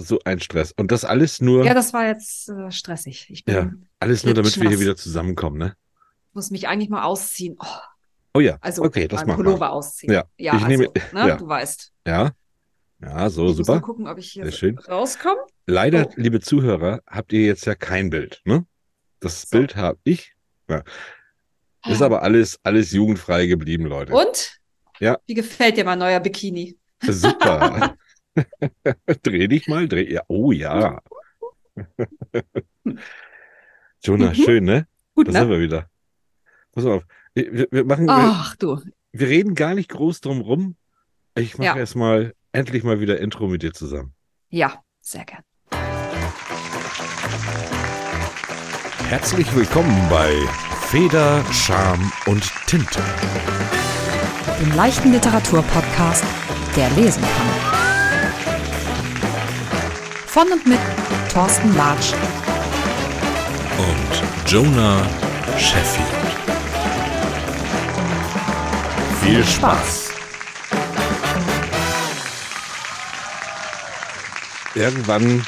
so ein Stress. Und das alles nur. Ja, das war jetzt äh, stressig. Ich bin ja, alles nur, damit wir hier wieder zusammenkommen, ne? muss mich eigentlich mal ausziehen. Oh, Oh ja, also okay, das machen Pullover wir. ausziehen. Ja, ja ich also, nehme- ne, ja. du weißt. Ja, ja, so ich muss mal super. gucken, ob ich hier rauskomme. Leider, Oh. liebe Zuhörer, habt ihr jetzt ja kein Bild, ne? Das So. Bild habe ich. Ja. Ist aber alles, alles jugendfrei geblieben, Leute. Und? Ja. Wie gefällt dir mein neuer Bikini? Super. dreh dich mal, dreh. Ja, oh ja. Jonah, Mhm. schön, ne? Gut, Da ne? sind wir wieder. Pass auf. Wir, wir machen, wir, Ach du. wir reden gar nicht groß drum rum. Ich mache Ja. erstmal endlich mal wieder Intro mit dir zusammen. Ja, sehr gern. Herzlich willkommen bei Feder, Scham und Tinte. dem leichten Literaturpodcast, der lesen kann. Von und mit Thorsten Latsch und Jonah Sheffield. Viel Spaß! Irgendwann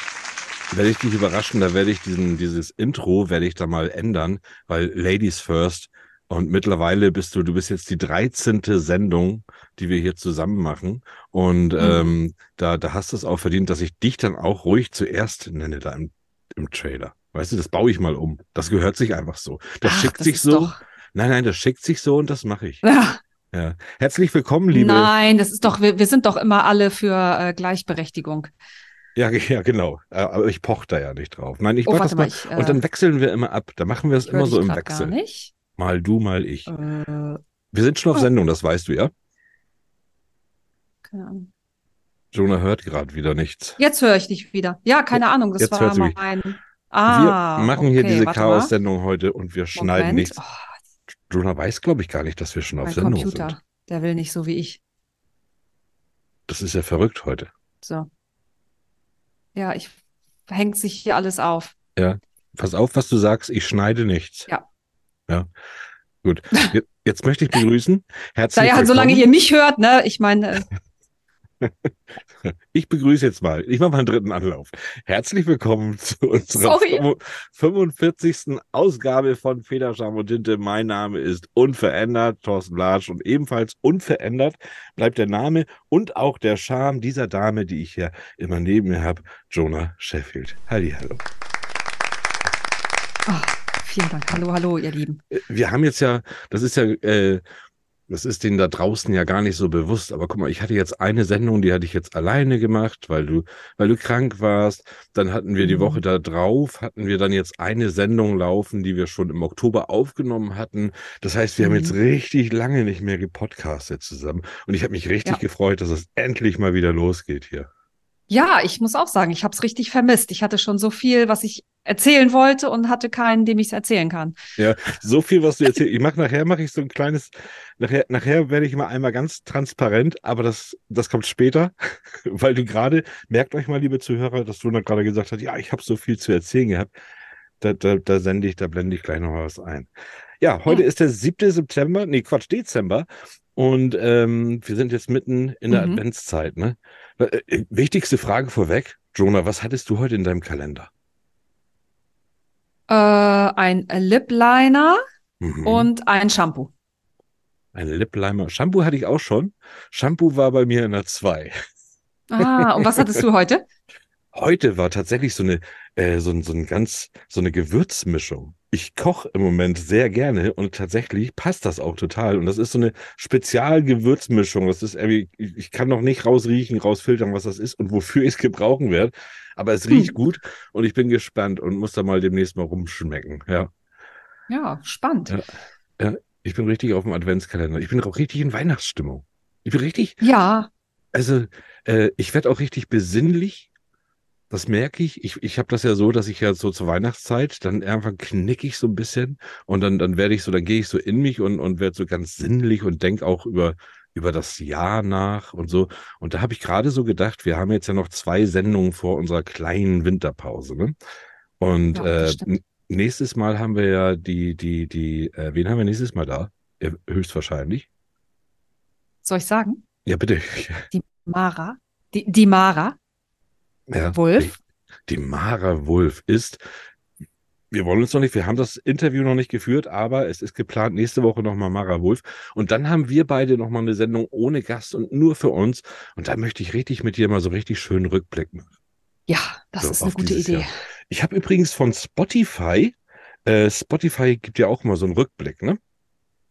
werde ich dich überraschen, da werde ich diesen, dieses Intro werde ich da mal ändern, weil Ladies First und mittlerweile bist du, du bist jetzt die 13. Sendung, die wir hier zusammen machen und Mhm. ähm, da, da hast du es auch verdient, dass ich dich dann auch ruhig zuerst nenne da im, im Trailer. Weißt du, das baue ich mal um. Das gehört sich einfach so. Das Ach, schickt das sich so. Doch, Nein, nein, das schickt sich so und das mache ich. ja, Ja. Herzlich willkommen, liebe. nein, das ist doch, wir, wir sind doch immer alle für äh, Gleichberechtigung. Ja, ja, genau. Äh, Aber ich poche da ja nicht drauf. Nein, ich Oh, das mal, ich, äh, und dann wechseln wir immer ab. Da machen wir es immer so im Wechsel. Mal du, mal ich. Äh, Wir sind schon auf oh. Sendung, das weißt du ja. Keine Ahnung. Jonah hört gerade wieder nichts. Jetzt höre ich dich wieder. Ja, keine Ahnung, das jetzt war hört sie mich. mein. Ah, wir machen hier okay, diese warte mal. Chaos-Sendung heute und wir schneiden Moment. nichts. Oh, Jonah weiß, glaube ich, gar nicht, dass wir schon auf mein Sendung Computer, sind. der will nicht so wie ich. Das ist ja verrückt heute. So. Ja, ich hängt sich hier alles auf. Pass auf, was du sagst, ich schneide nichts. Ja. Ja. Gut. Jetzt, möchte ich begrüßen. Herzlich Naja, willkommen. solange ihr mich hört, ne? Ich meine, Ich begrüße jetzt mal, ich mache mal einen dritten Anlauf. Herzlich willkommen zu unserer Sorry. 45. Ausgabe von Federscham und Tinte. Mein Name ist unverändert, Thorsten Latsch und ebenfalls unverändert bleibt der Name und auch der Charme dieser Dame, die ich hier immer neben mir habe, Jonah Sheffield. Hallo. oh, vielen Dank. Hallo, hallo, ihr Lieben. Wir haben jetzt ja, das ist ja, äh, das ist denen da draußen ja gar nicht so bewusst. Aber guck mal, ich hatte jetzt eine Sendung, die hatte ich jetzt alleine gemacht, weil du, weil du krank warst. Dann hatten wir die Mhm. Woche da drauf, hatten wir dann jetzt eine Sendung laufen, die wir schon im Oktober aufgenommen hatten. Das heißt, wir haben Mhm. jetzt richtig lange nicht mehr gepodcastet zusammen. Und ich habe mich richtig Ja. gefreut, dass es endlich mal wieder losgeht hier. Ja, ich muss auch sagen, ich habe es richtig vermisst. Ich hatte schon so viel, was ich erzählen wollte und hatte keinen, dem ich es erzählen kann. Ja, so viel, was du erzählst. Ich mache nachher mache ich so ein kleines, nachher, nachher werde ich mal einmal ganz transparent, aber das, das kommt später, weil du gerade, merkt euch mal, liebe Zuhörer, dass Jonah gerade gesagt hat, ja, ich habe so viel zu erzählen gehabt. Da, da, da sende ich, da blende ich gleich noch was ein. Ja, heute Ja. ist der 7. September, nee, Quatsch, Dezember. Und ähm, wir sind jetzt mitten in der Mhm. Adventszeit, ne? Äh, äh, wichtigste Frage vorweg. Jonah, was hattest du heute in deinem Kalender? Äh, ein Lip Liner Mhm. und ein Shampoo. Ein Lip Liner. Shampoo hatte ich auch schon. Shampoo war bei mir in der 2. Ah, und was hattest du heute? Heute war tatsächlich so eine, äh, so, so ein ganz, so eine Gewürzmischung. Ich koche im Moment sehr gerne und tatsächlich passt das auch total. Und das ist so eine Spezialgewürzmischung. Das ist irgendwie, ich kann noch nicht rausriechen, rausfiltern, was das ist und wofür ich es gebrauchen werde. Aber es riecht Hm. gut und ich bin gespannt und muss da mal demnächst mal rumschmecken. Ja. Ja, spannend. Ja. Ich bin richtig auf dem Adventskalender. Ich bin auch richtig in Weihnachtsstimmung. Ich bin richtig, Ja, Also, äh, ich werde auch richtig besinnlich. Das merke ich. Ich, ich habe das ja so, dass ich ja so zur Weihnachtszeit, dann irgendwann knick ich so ein bisschen und dann, dann werde ich so, dann gehe ich so in mich und, und werde so ganz sinnlich und denke auch über, über das Jahr nach und so. Und da habe ich gerade so gedacht, wir haben jetzt ja noch zwei Sendungen vor unserer kleinen Winterpause. Ne? Und Ja, äh, nächstes Mal haben wir ja die, die, die, äh, wen haben wir nächstes Mal da? Ja, höchstwahrscheinlich. soll ich sagen? Ja, bitte. Die Mara. Die, die Mara. Ja, Wolf? Die, die Mara Wolf ist, wir wollen uns noch nicht, wir haben das Interview noch nicht geführt, aber es ist geplant, nächste Woche nochmal Mara Wolf. Und dann haben wir beide nochmal eine Sendung ohne Gast und nur für uns. Und da möchte ich richtig mit dir mal so richtig schön Rückblick machen. Ja, das So, ist eine gute Idee. Jahr. Ich habe übrigens von Spotify, äh, Spotify gibt ja auch mal so einen Rückblick, ne?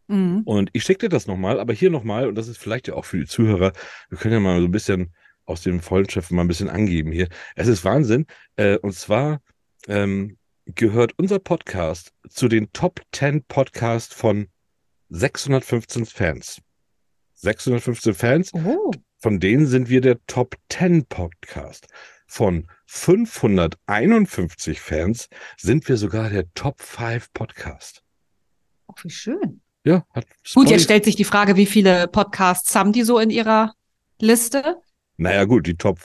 Mhm. Und ich schicke dir das nochmal, aber hier nochmal, und das ist vielleicht ja auch für die Zuhörer, wir können ja mal so ein bisschen aus dem Vollenschöpfen mal ein bisschen angeben hier. Es ist Wahnsinn. Äh, und zwar ähm, gehört unser Podcast zu den Top 10 Podcasts von 615 Fans. 615 Fans, Oh, von denen sind wir der Top 10 Podcast. Von 551 Fans sind wir sogar der Top 5 Podcast. oh, wie schön. Ja, hat Gut, jetzt stellt sich die Frage, wie viele Podcasts haben die so in ihrer Liste? Naja, gut, die Top,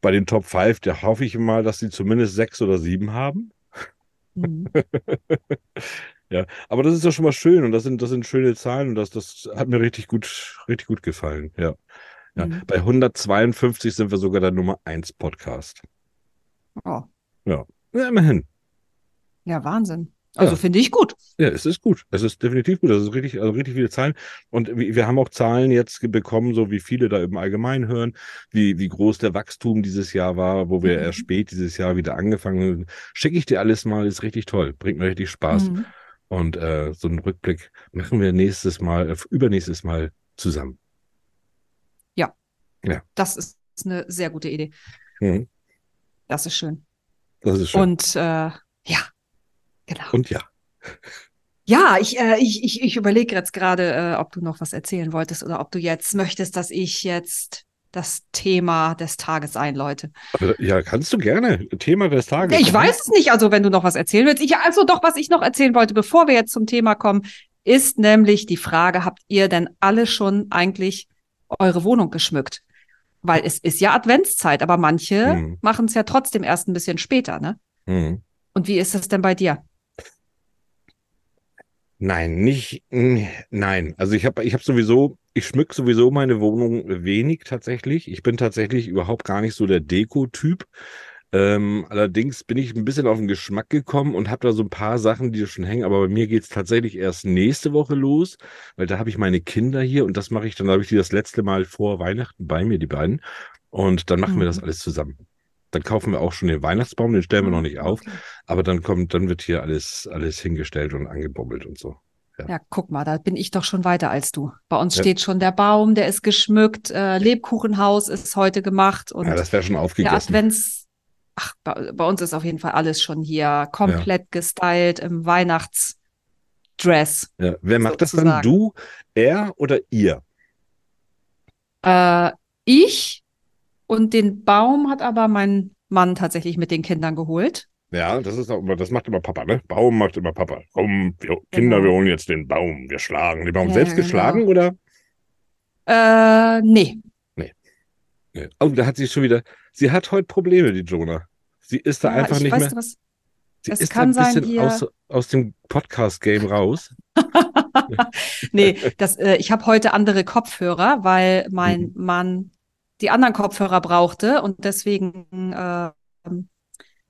bei den Top 5, da hoffe ich mal, dass sie zumindest sechs oder sieben haben. Mhm. Ja, aber das ist ja schon mal schön und das sind, das sind schöne Zahlen und das, das hat mir richtig gut, richtig gut gefallen. Ja. Ja. Mhm. Bei 152 sind wir sogar der Nummer 1 Podcast. Oh, Ja, immerhin. ja, Wahnsinn. Also Ja. finde ich gut. Ja, es ist gut. Es ist definitiv gut. Das ist richtig, also richtig viele Zahlen. Und wir haben auch Zahlen jetzt bekommen, so wie viele da im Allgemeinen hören, wie, wie groß der Wachstum dieses Jahr war, wo wir Mhm. erst spät dieses Jahr wieder angefangen haben. Schicke ich dir alles mal, ist richtig toll. Bringt mir richtig Spaß. Mhm. Und äh, so einen Rückblick machen wir nächstes Mal, äh, übernächstes Mal zusammen. Das ist eine sehr gute Idee. Mhm. Das ist schön. Das ist schön. Und äh, ja, genau. Und ja. Ja, ich, äh, ich, ich, ich überlege jetzt gerade, äh, ob du noch was erzählen wolltest oder ob du jetzt möchtest, dass ich jetzt das Thema des Tages einläute. Aber, ja, kannst du gerne. Thema des Tages. Ich weiß es nicht, also wenn du noch was erzählen willst. Ich, also doch, was ich noch erzählen wollte, bevor wir jetzt zum Thema kommen, ist nämlich die Frage, habt ihr denn alle schon eigentlich eure Wohnung geschmückt? Weil es ist ja Adventszeit, aber manche Mhm. machen es ja trotzdem erst ein bisschen später, ne? Mhm. Und wie ist es denn bei dir? Nein, nicht, nein. Also ich habe ich hab sowieso, ich schmück sowieso meine Wohnung wenig tatsächlich. Ich bin tatsächlich überhaupt gar nicht so der Deko-Typ. Ähm, allerdings bin ich ein bisschen auf den Geschmack gekommen und habe da so ein paar Sachen, die da schon hängen. Aber bei mir geht's tatsächlich erst nächste Woche los, weil da habe ich meine Kinder hier und das mache ich dann, habe ich die das letzte Mal vor Weihnachten bei mir, die beiden. Und dann machen wir Mhm. das alles zusammen. Dann kaufen wir auch schon den Weihnachtsbaum, den stellen wir noch nicht auf. Okay. Aber dann kommt, dann wird hier alles, alles hingestellt und angebummelt und so. Ja, guck mal, da bin ich doch schon weiter als du. Bei uns Ja. steht schon der Baum, der ist geschmückt, äh, Lebkuchenhaus ist heute gemacht und ja, das wäre schon der aufgegessen. Advents, ach, bei, bei uns ist auf jeden Fall alles schon hier komplett gestylt im Weihnachtsdress. Ja. Wer macht das dann? sozusagen. Du, er oder ihr? Äh, ich und den Baum hat aber mein Mann tatsächlich mit den Kindern geholt. Ja, das ist auch immer, das macht immer Papa, ne? Baum macht immer Papa. Komm, wir, Kinder, Genau. wir holen jetzt den Baum. Wir schlagen den Baum. Ja, Selbst genau. geschlagen oder? Äh, nee. Nee. Oh, da hat sie schon wieder. Sie hat heute Probleme, die Jonah. Sie ist da Ja, einfach ich nicht weiß mehr. was. Sie ist kann da ein bisschen hier- aus, aus dem Podcast-Game raus. Nee, das, äh, ich habe heute andere Kopfhörer, weil mein Mhm. Mann die anderen Kopfhörer brauchte und deswegen äh, ja,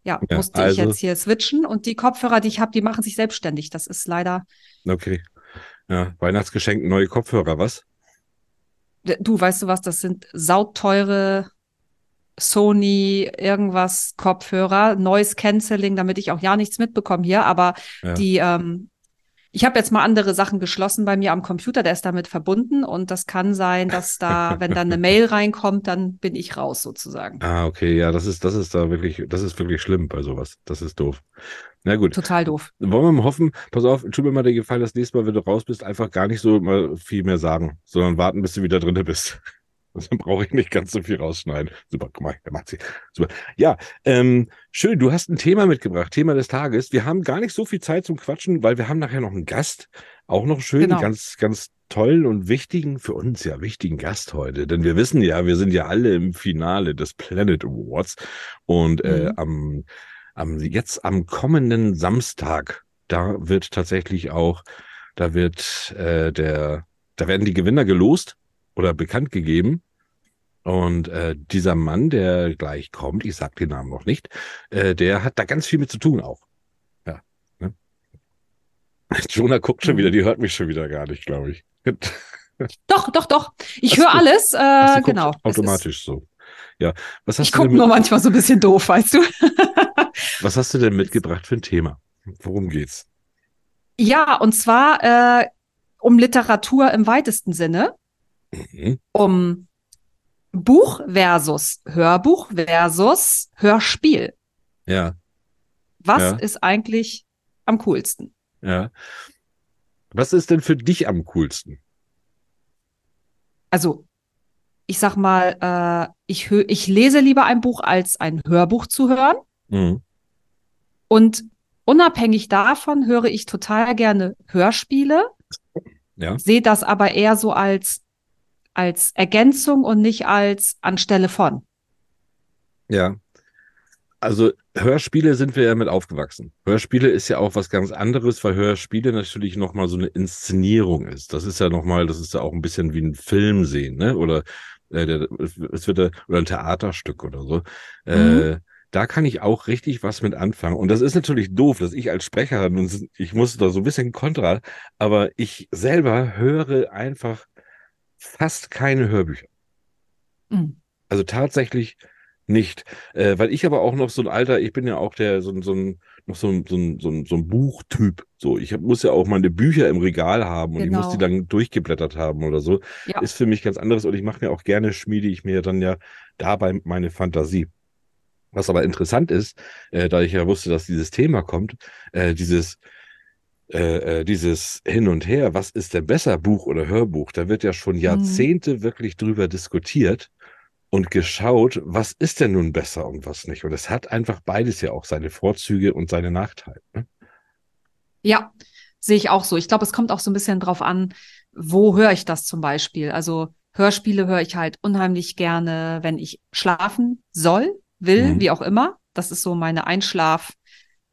Ja, musste also- ich jetzt hier switchen und die Kopfhörer, die ich habe, die machen sich selbstständig. Das ist leider, Okay. Ja, Weihnachtsgeschenk, neue Kopfhörer, was? du weißt du was, das sind sauteure Sony irgendwas Kopfhörer, Noise Cancelling, damit ich auch ja nichts mitbekomme hier, aber Ja. die ähm, ich habe jetzt mal andere Sachen geschlossen bei mir am Computer, der ist damit verbunden und das kann sein, dass da, wenn dann eine Mail reinkommt, dann bin ich raus sozusagen. Ah, okay, ja, das ist, das ist da wirklich, das ist wirklich schlimm bei sowas. Das ist doof. Na gut. Total doof. Wollen wir mal hoffen, pass auf, tu mir mal den Gefallen, das nächste Mal, wenn du raus bist, einfach gar nicht so mal viel mehr sagen, sondern warten, bis du wieder drinne bist. Dann brauche ich nicht ganz so viel rausschneiden. Super, guck mal, der macht sie. Super. Ja, ähm, schön, du hast ein Thema mitgebracht, Thema des Tages. Wir haben gar nicht so viel Zeit zum Quatschen, weil wir haben nachher noch einen Gast, auch noch schön, Genau. ganz, ganz tollen und wichtigen, für uns ja wichtigen Gast heute. Denn wir wissen ja, wir sind ja alle im Finale des Planet Awards und äh, Mhm. am, am, jetzt am kommenden Samstag, da wird tatsächlich auch, da wird äh, der, da werden die Gewinner gelost oder bekannt gegeben. Und äh, dieser Mann, der gleich kommt, ich sag den Namen noch nicht, äh, der hat da ganz viel mit zu tun auch. Ja. Ne? Jonah guckt schon Mhm. wieder, die hört mich schon wieder gar nicht, glaube ich. Doch, doch, doch. Ich höre alles. Äh, Ach, genau. Automatisch so. Ja. Was hast, ich gucke nur manchmal so ein bisschen doof, weißt du? was hast du denn mitgebracht für ein Thema? Worum geht's? Ja, und zwar äh, um Literatur im weitesten Sinne, Mhm. um Buch versus Hörbuch versus Hörspiel. Ja, Was Ja. ist eigentlich am coolsten? ja. Was ist denn für dich am coolsten? Also, ich sag mal, äh, ich, ich lese lieber ein Buch, als ein Hörbuch zu hören. Mhm. Und unabhängig davon höre ich total gerne Hörspiele, Ja. sehe das aber eher so als, als Ergänzung und nicht als anstelle von. Ja. Also Hörspiele sind wir ja mit aufgewachsen. Hörspiele ist ja auch was ganz anderes, weil Hörspiele natürlich nochmal so eine Inszenierung ist. Das ist ja nochmal, das ist ja auch ein bisschen wie ein Film sehen, ne? Oder äh, der, es wird ja, oder ein Theaterstück oder so. Äh, da kann ich auch richtig was mit anfangen. Und das ist natürlich doof, dass ich als Sprecher, ich muss da so ein bisschen kontra, aber ich selber höre einfach fast keine Hörbücher. Mhm. Also tatsächlich nicht. Äh, weil ich aber auch noch so ein alter, ich bin ja auch der, so, so ein, noch so ein, so ein, so ein, so ein Buchtyp. So, ich hab, muss ja auch meine Bücher im Regal haben und ich muss die Genau. dann durchgeblättert haben oder so. Ja. Ist für mich ganz anderes und ich mache mir auch gerne, schmiede ich mir dann ja dabei meine Fantasie. Was aber interessant ist, äh, da ich ja wusste, dass dieses Thema kommt, äh, dieses, äh, äh, dieses Hin und Her, was ist denn besser, Buch oder Hörbuch? Da wird ja schon Jahrzehnte wirklich drüber diskutiert und geschaut, was ist denn nun besser und was nicht. Und es hat einfach beides ja auch seine Vorzüge und seine Nachteile. Ne? Ja, sehe ich auch so. Ich glaube, es kommt auch so ein bisschen drauf an, wo höre ich das zum Beispiel. Also Hörspiele höre ich halt unheimlich gerne, wenn ich schlafen soll, will, Mhm. wie auch immer. Das ist so meine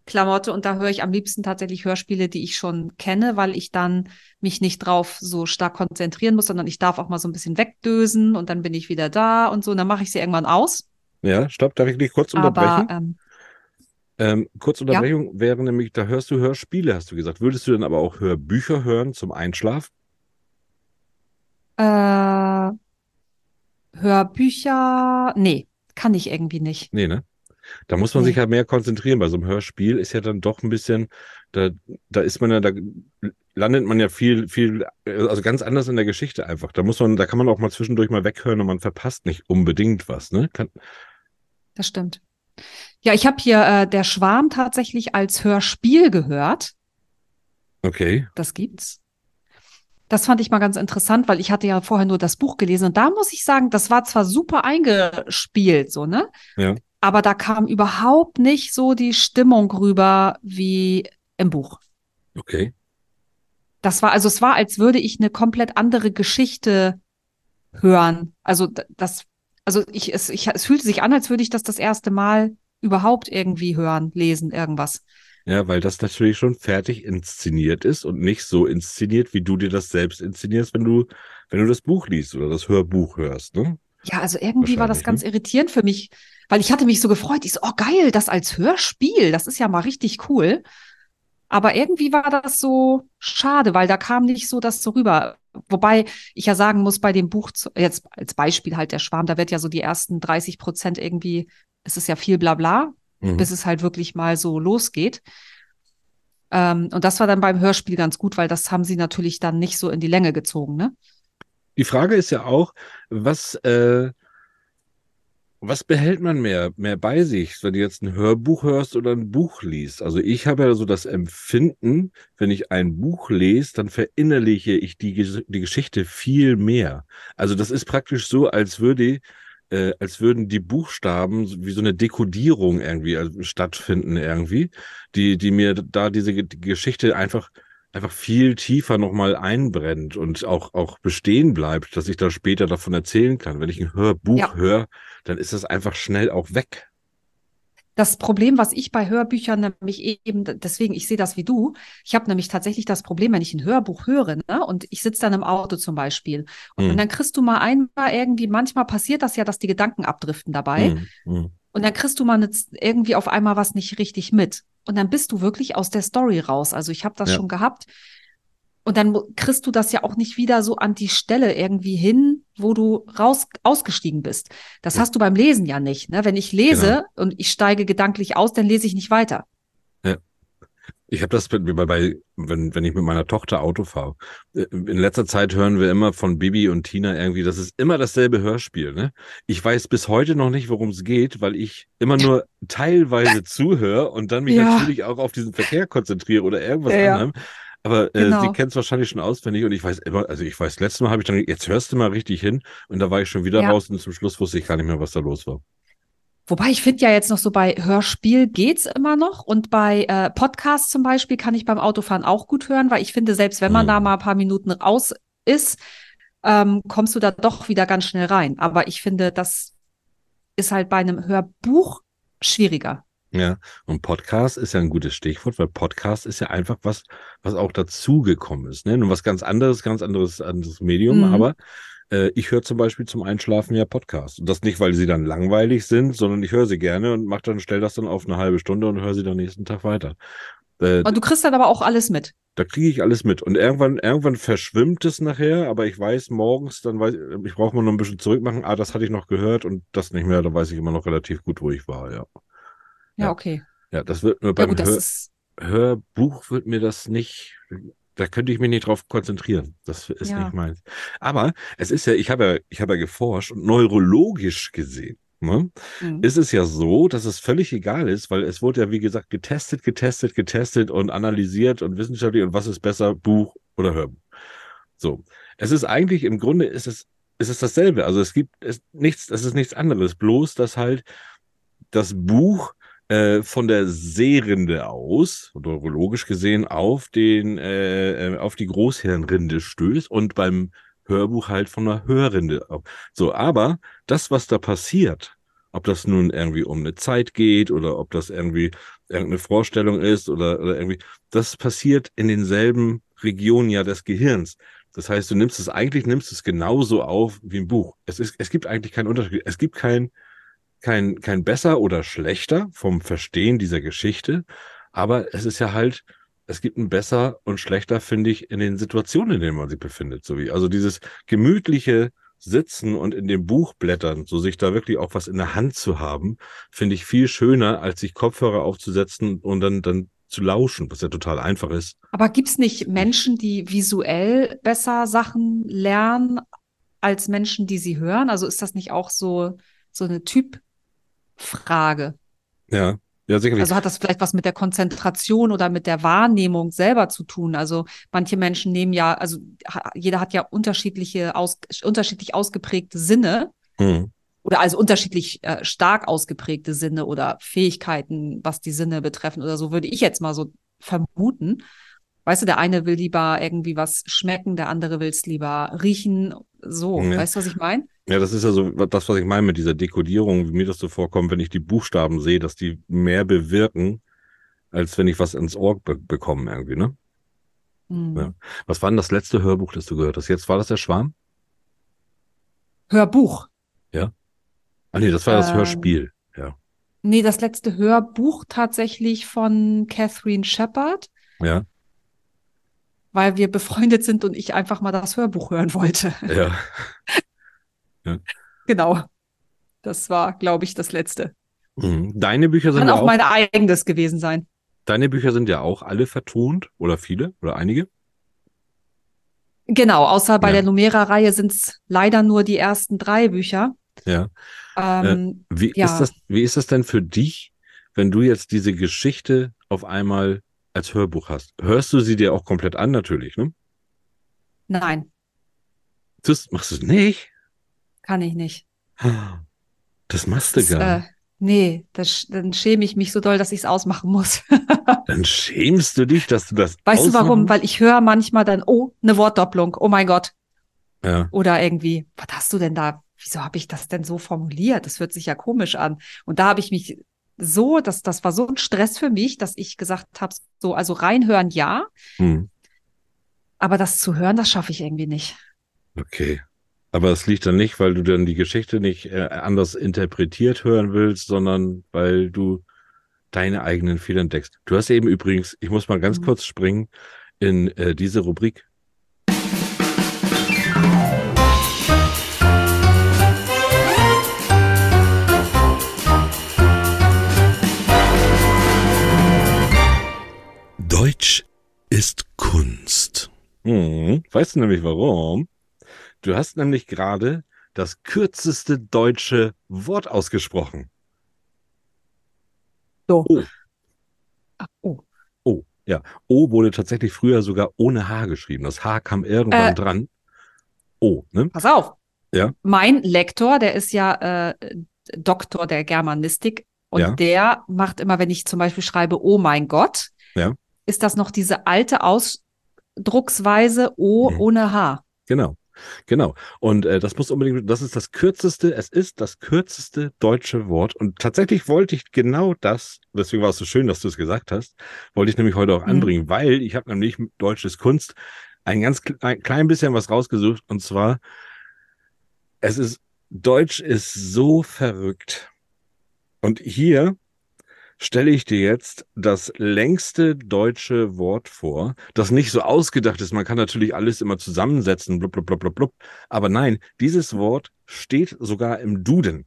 Einschlafklamotte und da höre ich am liebsten tatsächlich Hörspiele, die ich schon kenne, weil ich dann mich nicht drauf so stark konzentrieren muss, sondern ich darf auch mal so ein bisschen wegdösen und dann bin ich wieder da und so. Und dann mache ich sie irgendwann aus. Ja, stopp, darf ich dich kurz unterbrechen? Aber ähm, Ähm, kurz Unterbrechung wäre nämlich, da hörst du Hörspiele, hast du gesagt. Würdest du dann aber auch Hörbücher hören zum Einschlafen? Äh, Hörbücher, nee, kann ich irgendwie nicht. Nee, ne? Da muss man sich ja mehr konzentrieren. Bei so einem Hörspiel ist ja dann doch ein bisschen, da, da ist man ja, da landet man ja viel, viel, also ganz anders in der Geschichte einfach. Da muss man, da kann man auch mal zwischendurch mal weghören und man verpasst nicht unbedingt was, ne? Kann, Das stimmt. Ja, ich habe hier äh, Der Schwarm tatsächlich als Hörspiel gehört. okay. Das gibt's. Das fand ich mal ganz interessant, weil ich hatte ja vorher nur das Buch gelesen und da muss ich sagen, das war zwar super eingespielt, so, ne? Ja. Aber da kam überhaupt nicht so die Stimmung rüber wie im Buch. Okay. Das war, also es war, als würde ich eine komplett andere Geschichte hören. Also das, also ich, es, ich, es fühlte sich an, als würde ich das das erste Mal überhaupt irgendwie hören, lesen, irgendwas. Ja, weil das natürlich schon fertig inszeniert ist und nicht so inszeniert, wie du dir das selbst inszenierst, wenn du, wenn du das Buch liest oder das Hörbuch hörst, ne? Ja, also irgendwie war das Wahrscheinlich, ganz irritierend für mich, weil ich hatte mich so gefreut. Ich so, oh geil, das als Hörspiel, das ist ja mal richtig cool. Aber irgendwie war das so schade, weil da kam nicht so das so rüber. Wobei ich ja sagen muss, bei dem Buch, jetzt als Beispiel halt der Schwarm, da wird ja so die ersten 30 Prozent irgendwie, es ist ja viel Blabla, Mhm. bis es halt wirklich mal so losgeht. Ähm, und das war dann beim Hörspiel ganz gut, weil das haben sie natürlich dann nicht so in die Länge gezogen, ne? Die Frage ist ja auch, was, äh, was behält man mehr, mehr bei sich, wenn du jetzt ein Hörbuch hörst oder ein Buch liest? Also ich habe ja so das Empfinden, wenn ich ein Buch lese, dann verinnerliche ich die, die Geschichte viel mehr. Also das ist praktisch so, als würde, äh, als würden die Buchstaben wie so eine Dekodierung irgendwie also stattfinden irgendwie, die, die mir da diese Ge- die Geschichte einfach einfach viel tiefer nochmal einbrennt und auch, auch bestehen bleibt, dass ich da später davon erzählen kann. Wenn ich ein Hörbuch Ja. höre, dann ist das einfach schnell auch weg. Das Problem, was ich bei Hörbüchern nämlich eben, deswegen, ich sehe das wie du, ich habe nämlich tatsächlich das Problem, wenn ich ein Hörbuch höre, ne, und ich sitze dann im Auto zum Beispiel, und Hm. dann kriegst du mal einmal irgendwie, manchmal passiert das ja, dass die Gedanken abdriften dabei, Hm, hm. und dann kriegst du mal ne, irgendwie auf einmal was nicht richtig mit. Und dann bist du wirklich aus der Story raus. Also ich habe das Ja. schon gehabt. Und dann kriegst du das ja auch nicht wieder so an die Stelle irgendwie hin, wo du raus ausgestiegen bist. Das Ja. hast du beim Lesen ja nicht. Ne? Wenn ich lese Genau. und ich steige gedanklich aus, dann lese ich nicht weiter. Ich habe das bei, bei, wenn, wenn ich mit meiner Tochter Auto fahre. Äh, In letzter Zeit hören wir immer von Bibi und Tina irgendwie, das ist immer dasselbe Hörspiel. Ne? Ich weiß bis heute noch nicht, worum es geht, weil ich immer nur teilweise zuhöre und dann mich Ja. natürlich auch auf diesen Verkehr konzentriere oder irgendwas Ja, ja. Aber äh, Genau. sie kennt es wahrscheinlich schon auswendig und ich weiß immer, also ich weiß, letztes Mal habe ich dann, jetzt hörst du mal richtig hin und da war ich schon wieder Ja. raus und zum Schluss wusste ich gar nicht mehr, was da los war. Wobei ich finde ja jetzt noch so bei Hörspiel geht's immer noch und bei äh, Podcasts zum Beispiel kann ich beim Autofahren auch gut hören, weil ich finde, selbst wenn man Mhm. da mal ein paar Minuten raus ist, ähm, kommst du da doch wieder ganz schnell rein. Aber ich finde, das ist halt bei einem Hörbuch schwieriger. Ja, und Podcast ist ja ein gutes Stichwort, weil Podcast ist ja einfach was, was auch dazugekommen ist. Ne? Nur was ganz anderes, ganz anderes, anderes Medium, Mhm. aber äh, ich höre zum Beispiel zum Einschlafen ja Podcasts. Und das nicht, weil sie dann langweilig sind, sondern ich höre sie gerne und mach dann, stell das dann auf eine halbe Stunde und höre sie dann nächsten Tag weiter. Äh, Und du kriegst dann aber auch alles mit. da kriege ich alles mit. Und irgendwann, irgendwann verschwimmt es nachher, aber ich weiß morgens, dann weiß ich brauche mal noch ein bisschen zurück machen. Ah, das hatte ich noch gehört und das nicht mehr. Da weiß ich immer noch relativ gut, wo ich war, ja. Ja, Ja. okay. Ja, das wird nur Ja beim gut, das Hör ist, Hörbuch wird mir das nicht, da könnte ich mich nicht drauf konzentrieren. Das ist Ja. nicht meins. Aber es ist ja, ich habe ja, ich habe ja geforscht und neurologisch gesehen. Ne, Mhm. ist es ja so, dass es völlig egal ist, weil es wurde ja, wie gesagt, getestet, getestet, getestet und analysiert und wissenschaftlich und was ist besser, Buch oder Hörbuch. So. Es ist eigentlich, im Grunde ist es, ist es dasselbe. Also es gibt es nichts, es ist nichts anderes. Bloß, dass halt das Buch äh, von der Sehrinde aus, neurologisch gesehen, auf den, äh, äh, auf die Großhirnrinde stößt und beim Hörbuch halt von der Hörrinde. So, aber das, was da passiert, ob das nun irgendwie um eine Zeit geht oder ob das irgendwie irgendeine Vorstellung ist oder, oder irgendwie, das passiert in denselben Regionen ja des Gehirns. Das heißt, du nimmst es eigentlich, nimmst es genauso auf wie ein Buch. Es ist, es gibt eigentlich keinen Unterschied. Es gibt kein, kein, kein besser oder schlechter vom Verstehen dieser Geschichte. Aber es ist ja halt, es gibt ein besser und schlechter, finde ich, in den Situationen, in denen man sich befindet. So wie, also dieses gemütliche Sitzen und in dem Buch blättern, so sich da wirklich auch was in der Hand zu haben, finde ich viel schöner, als sich Kopfhörer aufzusetzen und dann, dann zu lauschen, was ja total einfach ist. aber gibt's nicht Menschen, die visuell besser Sachen lernen als Menschen, die sie hören? Also ist das nicht auch so, so eine Typfrage? Ja, ja, sicherlich. Also hat das vielleicht was mit der Konzentration oder mit der Wahrnehmung selber zu tun? Also manche Menschen nehmen ja, also jeder hat ja unterschiedliche, aus, unterschiedlich ausgeprägte Sinne Hm. oder also unterschiedlich äh, stark ausgeprägte Sinne oder Fähigkeiten, was die Sinne betreffen oder so, würde ich jetzt mal so vermuten. Weißt du, der eine will lieber irgendwie was schmecken, der andere will es lieber riechen. So, Ja. weißt du, was ich meine? Ja, das ist ja so das, was ich meine mit dieser Dekodierung, wie mir das so vorkommt, wenn ich die Buchstaben sehe, dass die mehr bewirken, als wenn ich was ins Ohr be bekomme irgendwie, ne? Hm. Ja. Was war denn das letzte Hörbuch, das du gehört hast? Jetzt war das der Schwarm? Hörbuch. Ah nee, das war das Ähm, Hörspiel. Ja. Nee, das letzte Hörbuch tatsächlich von Catherine Shepard, Ja. weil wir befreundet sind und ich einfach mal das Hörbuch hören wollte. Ja. Genau. Das war, glaube ich, das letzte. Mhm. Deine Bücher sind Kann ja auch auch, mein eigenes gewesen sein. deine Bücher sind ja auch alle vertont oder viele oder einige? Genau, außer bei Ja. der Numera-Reihe sind es leider nur die ersten drei Bücher. Ja. Ähm, Wie Ja. ist das, wie ist das denn für dich, wenn du jetzt diese Geschichte auf einmal als Hörbuch hast? Hörst du sie dir auch komplett an, natürlich, ne? nein, Das machst du es nicht? Kann ich nicht. Das machst du Das, gar äh, nee, das, dann schäme ich mich so doll, dass ich es ausmachen muss. Dann schämst du dich, dass du das Weißt du warum? Weil ich höre manchmal dann, oh, eine Wortdopplung, oh mein Gott. Ja. Oder irgendwie, was hast du denn da? Wieso habe ich das denn so formuliert? Das hört sich ja komisch an. Und da habe ich mich so, dass das war so ein Stress für mich, dass ich gesagt habe, so, also reinhören ja, Hm. aber das zu hören, das schaffe ich irgendwie nicht. Okay. Aber es liegt dann nicht, weil du dann die Geschichte nicht äh, anders interpretiert hören willst, sondern weil du deine eigenen Fehler entdeckst. Du hast eben übrigens, ich muss mal ganz Mhm. kurz springen in äh, diese Rubrik. Deutsch ist Kunst. Hm. Weißt du nämlich warum? Du hast nämlich gerade das kürzeste deutsche Wort ausgesprochen. So. Oh. Ah, oh. O, ja. O wurde tatsächlich früher sogar ohne H geschrieben. Das H kam irgendwann Äh. dran. O, ne? Pass auf. Ja. Mein Lektor, der ist ja äh, Doktor der Germanistik und Ja. der macht immer, wenn ich zum Beispiel schreibe, oh mein Gott, Ja. ist das noch diese alte Ausdrucksweise O Mhm. ohne H. Genau. Genau. Und äh, das muss unbedingt, das ist das kürzeste, es ist das kürzeste deutsche Wort. Und tatsächlich wollte ich genau das, deswegen war es so schön, dass du es gesagt hast, wollte ich nämlich heute auch Mhm. anbringen, weil ich habe nämlich mit deutsches Kunst ein ganz ein klein bisschen was rausgesucht. Und zwar, es ist, Deutsch ist so verrückt. Und hier stelle ich dir jetzt das längste deutsche Wort vor, das nicht so ausgedacht ist. Man kann natürlich alles immer zusammensetzen, blub, blub, blub, blub, blub. Aber nein, dieses Wort steht sogar im Duden.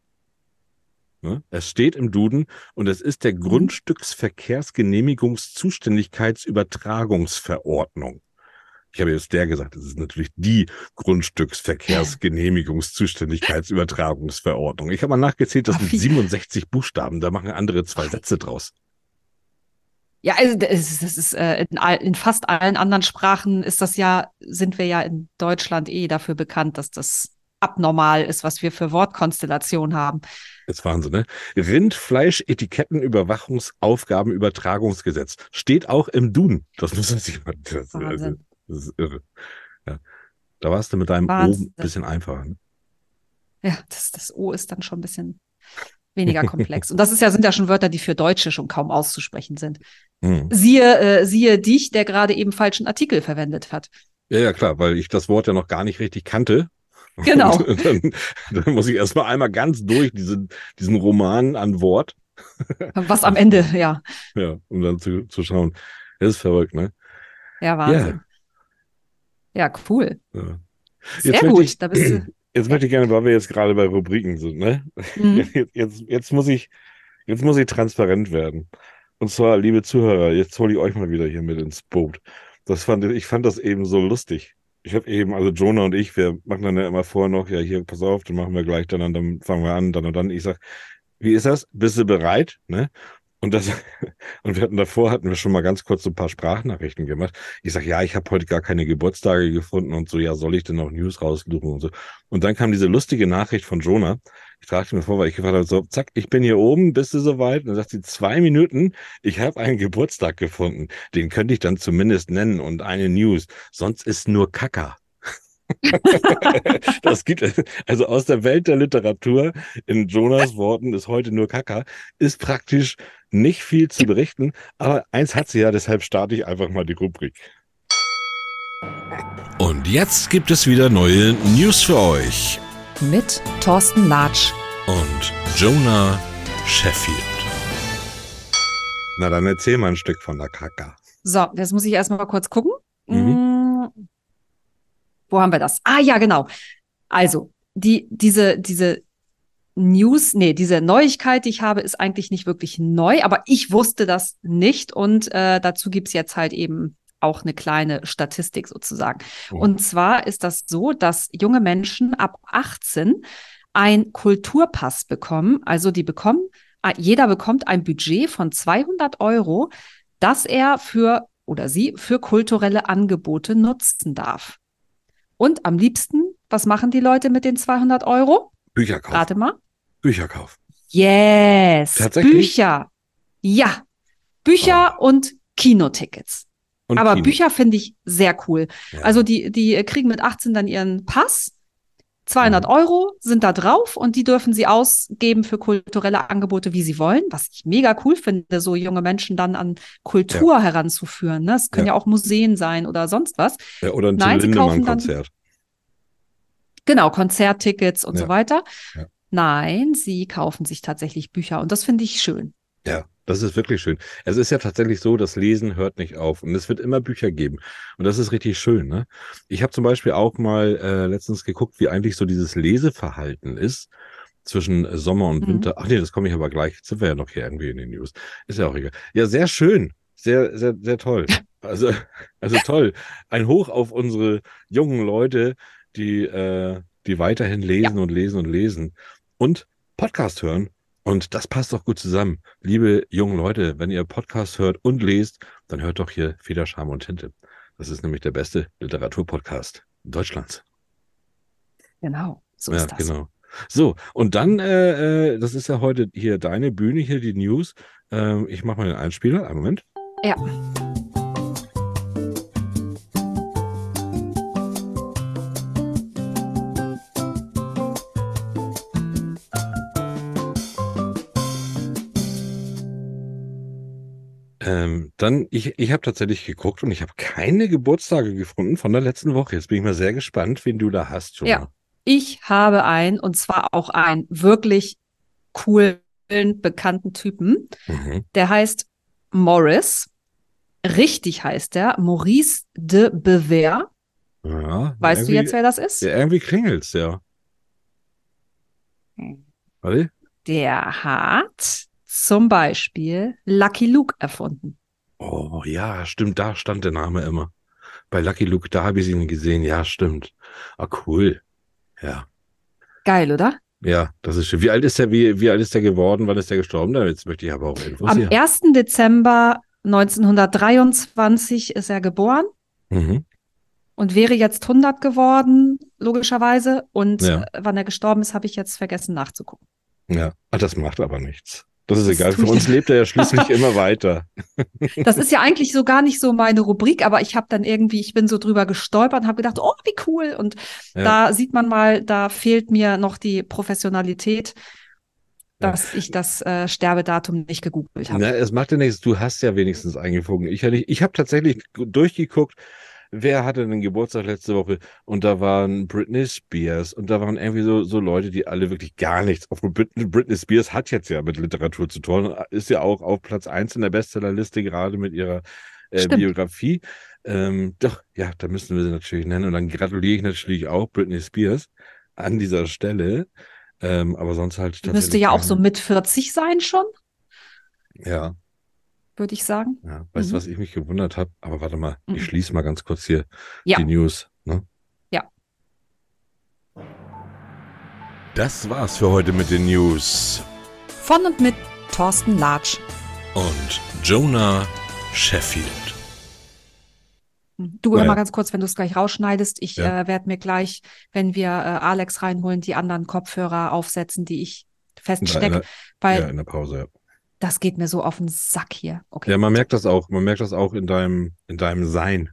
Ne? Es steht im Duden und es ist der Grundstücksverkehrsgenehmigungszuständigkeitsübertragungsverordnung. Ich habe jetzt der gesagt, es ist natürlich die Grundstücksverkehrsgenehmigungszuständigkeitsübertragungsverordnung. Ich habe mal nachgezählt, das sind wie- 67 Buchstaben, da machen andere zwei. Sätze draus. Ja, also das ist, das ist äh, in, all, in fast allen anderen Sprachen ist das ja, sind wir ja in Deutschland eh dafür bekannt, dass das abnormal ist, was wir für Wortkonstellationen haben. Das ist Wahnsinn, ne? Rindfleisch-Etikettenüberwachungsaufgabenübertragungsgesetz. Steht auch im Duden. Das muss man sich mal, das, also, Wahnsinn. Das ist irre. Ja. Da warst du mit deinem Wahnsinn. oben ein bisschen einfacher. Ne? Ja, das, das O ist dann schon ein bisschen weniger komplex. Und das ist ja, sind ja schon Wörter, die für Deutsche schon kaum auszusprechen sind. Hm. Siehe, äh, siehe dich, der gerade eben falschen Artikel verwendet hat. Ja, ja, klar, weil ich das Wort ja noch gar nicht richtig kannte. Genau. Und dann, dann muss ich erstmal einmal ganz durch diesen, diesen Roman an Wort, Was am Ende, ja, ja, um dann zu, zu schauen. Das ist verrückt, ne? ja, Wahnsinn. Ja, cool. Ja. Sehr gut. ich- da bist du. Jetzt möchte ich gerne, weil wir jetzt gerade bei Rubriken sind, ne? Mhm. Jetzt, jetzt, jetzt muss ich, jetzt muss ich transparent werden. Und zwar, liebe Zuhörer, jetzt hole ich euch mal wieder hier mit ins Boot. Das fand ich, ich fand das eben so lustig. Ich habe eben, also Jonah und ich, wir machen dann ja immer vorher noch, ja, hier, pass auf, dann machen wir gleich, dann, dann fangen wir an, dann und dann. Ich sag, wie ist das? Bist du bereit? Ne? Und das, und wir hatten davor, hatten wir schon mal ganz kurz so ein paar Sprachnachrichten gemacht. Ich sag, ja, ich habe heute gar keine Geburtstage gefunden und so, ja, soll ich denn noch News raussuchen und so. Und dann kam diese lustige Nachricht von Jonah. Ich tragte mir vor, weil ich gefragt habe, so, zack, ich bin hier oben, bist du soweit? Und dann sagt sie, zwei Minuten, ich habe einen Geburtstag gefunden. Den könnte ich dann zumindest nennen und eine News. Sonst ist nur Kacker. das gibt, also aus der Welt der Literatur, in Jonas Worten ist heute nur Kacker, ist praktisch nicht viel zu berichten, aber eins hat sie ja, deshalb starte ich einfach mal die Rubrik. Und jetzt gibt es wieder neue News für euch. Mit Thorsten Latsch. Und Jonah Sheffield. Na, dann erzähl mal ein Stück von der Kacker. So, jetzt muss ich erstmal kurz gucken. Mhm. Wo haben wir das? Ah, ja, genau. Also, die, diese, diese News, nee, diese Neuigkeit, die ich habe, ist eigentlich nicht wirklich neu, aber ich wusste das nicht und äh, dazu gibt's jetzt halt eben auch eine kleine Statistik sozusagen. Oh. Und zwar ist das so, dass junge Menschen ab 18 ein Kulturpass bekommen. Also die bekommen, äh, jeder bekommt ein Budget von 200 Euro, das er für oder sie für kulturelle Angebote nutzen darf. Und am liebsten, was machen die Leute mit den 200 Euro? Bücherkauf. Rate mal. Bücherkauf. Yes. Tatsächlich? Bücher. Ja. Bücher und Kinotickets. Und Aber Kino. Bücher finde ich sehr cool. Ja. Also die, die kriegen mit 18 dann ihren Pass, 200 Euro sind da drauf und die dürfen sie ausgeben für kulturelle Angebote, wie sie wollen, was ich mega cool finde, so junge Menschen dann an Kultur heranzuführen. Ne? Es können ja. Ja. auch Museen sein oder sonst was. Ja, oder ein Nein, Till sie kaufen dann- Lindemann-Konzert. Genau, Konzerttickets und Ja. so weiter. Ja. Nein, sie kaufen sich tatsächlich Bücher und das finde ich schön. Ja, das ist wirklich schön. Es ist ja tatsächlich so, das Lesen hört nicht auf und es wird immer Bücher geben. Und das ist richtig schön. Ne? Ich habe zum Beispiel auch mal äh, letztens geguckt, wie eigentlich so dieses Leseverhalten ist zwischen Sommer und Mhm. Winter. Ach nee, das komme ich aber gleich. Jetzt sind wir ja noch hier irgendwie in den News. Ist ja auch egal. Ja, sehr schön. Sehr, sehr, sehr toll. Also, also toll. Ein Hoch auf unsere jungen Leute, die, äh, die weiterhin lesen und lesen und lesen und Podcast hören. Und das passt doch gut zusammen. Liebe jungen Leute, wenn ihr Podcast hört und lest, dann hört doch hier Feder, Scham und Tinte. Das ist nämlich der beste Literaturpodcast Deutschlands. Genau, so ja, ist das. genau. So, und dann, äh, äh, das ist ja heute hier deine Bühne, hier die News. Ähm, ich mache mal den Einspieler. Einen Moment. Ja. Dann, ich, ich habe tatsächlich geguckt und ich habe keine Geburtstage gefunden von der letzten Woche. Jetzt bin ich mal sehr gespannt, wen du da hast schon. Ja. Ich habe einen, und zwar auch einen wirklich coolen, bekannten Typen. Mhm. Der heißt Morris. Richtig heißt er Maurice de Bever. Ja, Weißt du jetzt, wer das ist? Ja, irgendwie klingelt's, ja. Hm. Warte. Der hat zum Beispiel Lucky Luke erfunden. Oh, ja, stimmt, da stand der Name immer. Bei Lucky Luke, da habe ich ihn gesehen. Ja, stimmt. Ah, cool. Ja. Geil, oder? Ja, das ist schön. Wie alt ist der, wie, wie alt ist der geworden? Wann ist der gestorben? Jetzt möchte ich aber auch Infos Am hier. 1. Dezember 1923 ist er geboren Mhm. und wäre jetzt 100 geworden, logischerweise. Und Ja. äh, wann er gestorben ist, habe ich jetzt vergessen nachzugucken. Ja. Ah, das macht aber nichts. Das ist egal. Für uns lebt er ja schließlich immer weiter. Das ist ja eigentlich so gar nicht so meine Rubrik, aber ich habe dann irgendwie, ich bin so drüber gestolpert und habe gedacht, oh, wie cool. Und Ja. da sieht man mal, da fehlt mir noch die Professionalität, Ja. dass ich das äh, Sterbedatum nicht gegoogelt habe. Na, es macht ja nichts. Du hast ja wenigstens eingefunden. Ich, ja ich habe tatsächlich durchgeguckt, wer hatte denn Geburtstag letzte Woche und da waren Britney Spears und da waren irgendwie so, so Leute, die alle wirklich gar nichts. Obwohl Britney, Britney Spears hat jetzt ja mit Literatur zu tun, ist ja auch auf Platz eins in der Bestsellerliste gerade mit ihrer äh. Biografie. Ähm, doch, ja, da müssen wir sie natürlich nennen und dann gratuliere ich natürlich auch Britney Spears an dieser Stelle. Ähm, aber sonst halt müsste ja auch so mit 40 sein schon, Ja, würde ich sagen. Ja, weißt du, Mhm. was ich mich gewundert habe? Aber warte mal, Mhm. ich schließe mal ganz kurz hier Ja. die News. Ne? Ja. Das war's für heute mit den News. Von und mit Thorsten Latsch. Und Jonah Sheffield. Du Ja, immer ganz kurz, wenn du es gleich rausschneidest. Ich Ja. äh, werde mir gleich, wenn wir äh, Alex reinholen, die anderen Kopfhörer aufsetzen, die ich feststecke, ja, in der Pause. Ja. Das geht mir so auf den Sack hier. Okay. ja, man merkt das auch. Man merkt das auch in deinem, in deinem Sein,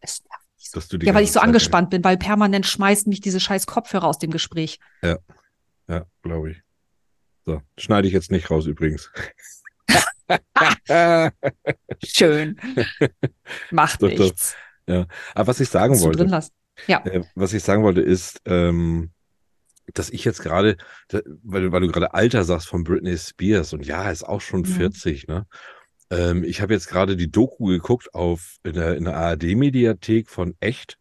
Es nervt mich so. dass du die Ja, weil ich so Zeit- angespannt bin, weil permanent schmeißt mich diese scheiß Kopfhörer aus dem Gespräch. Ja, glaube ich. So, schneide ich jetzt nicht raus übrigens. Schön. Macht nichts. Aber was ich sagen wollte. Ja. äh, was ich sagen wollte, ist, ähm, dass ich jetzt gerade, weil, du- weil du gerade Alter sagst von Britney Spears und ja, ist auch schon Mhm. 40, ne? Ähm, ich habe jetzt gerade die Doku geguckt auf in der, in der ARD-Mediathek von Echt.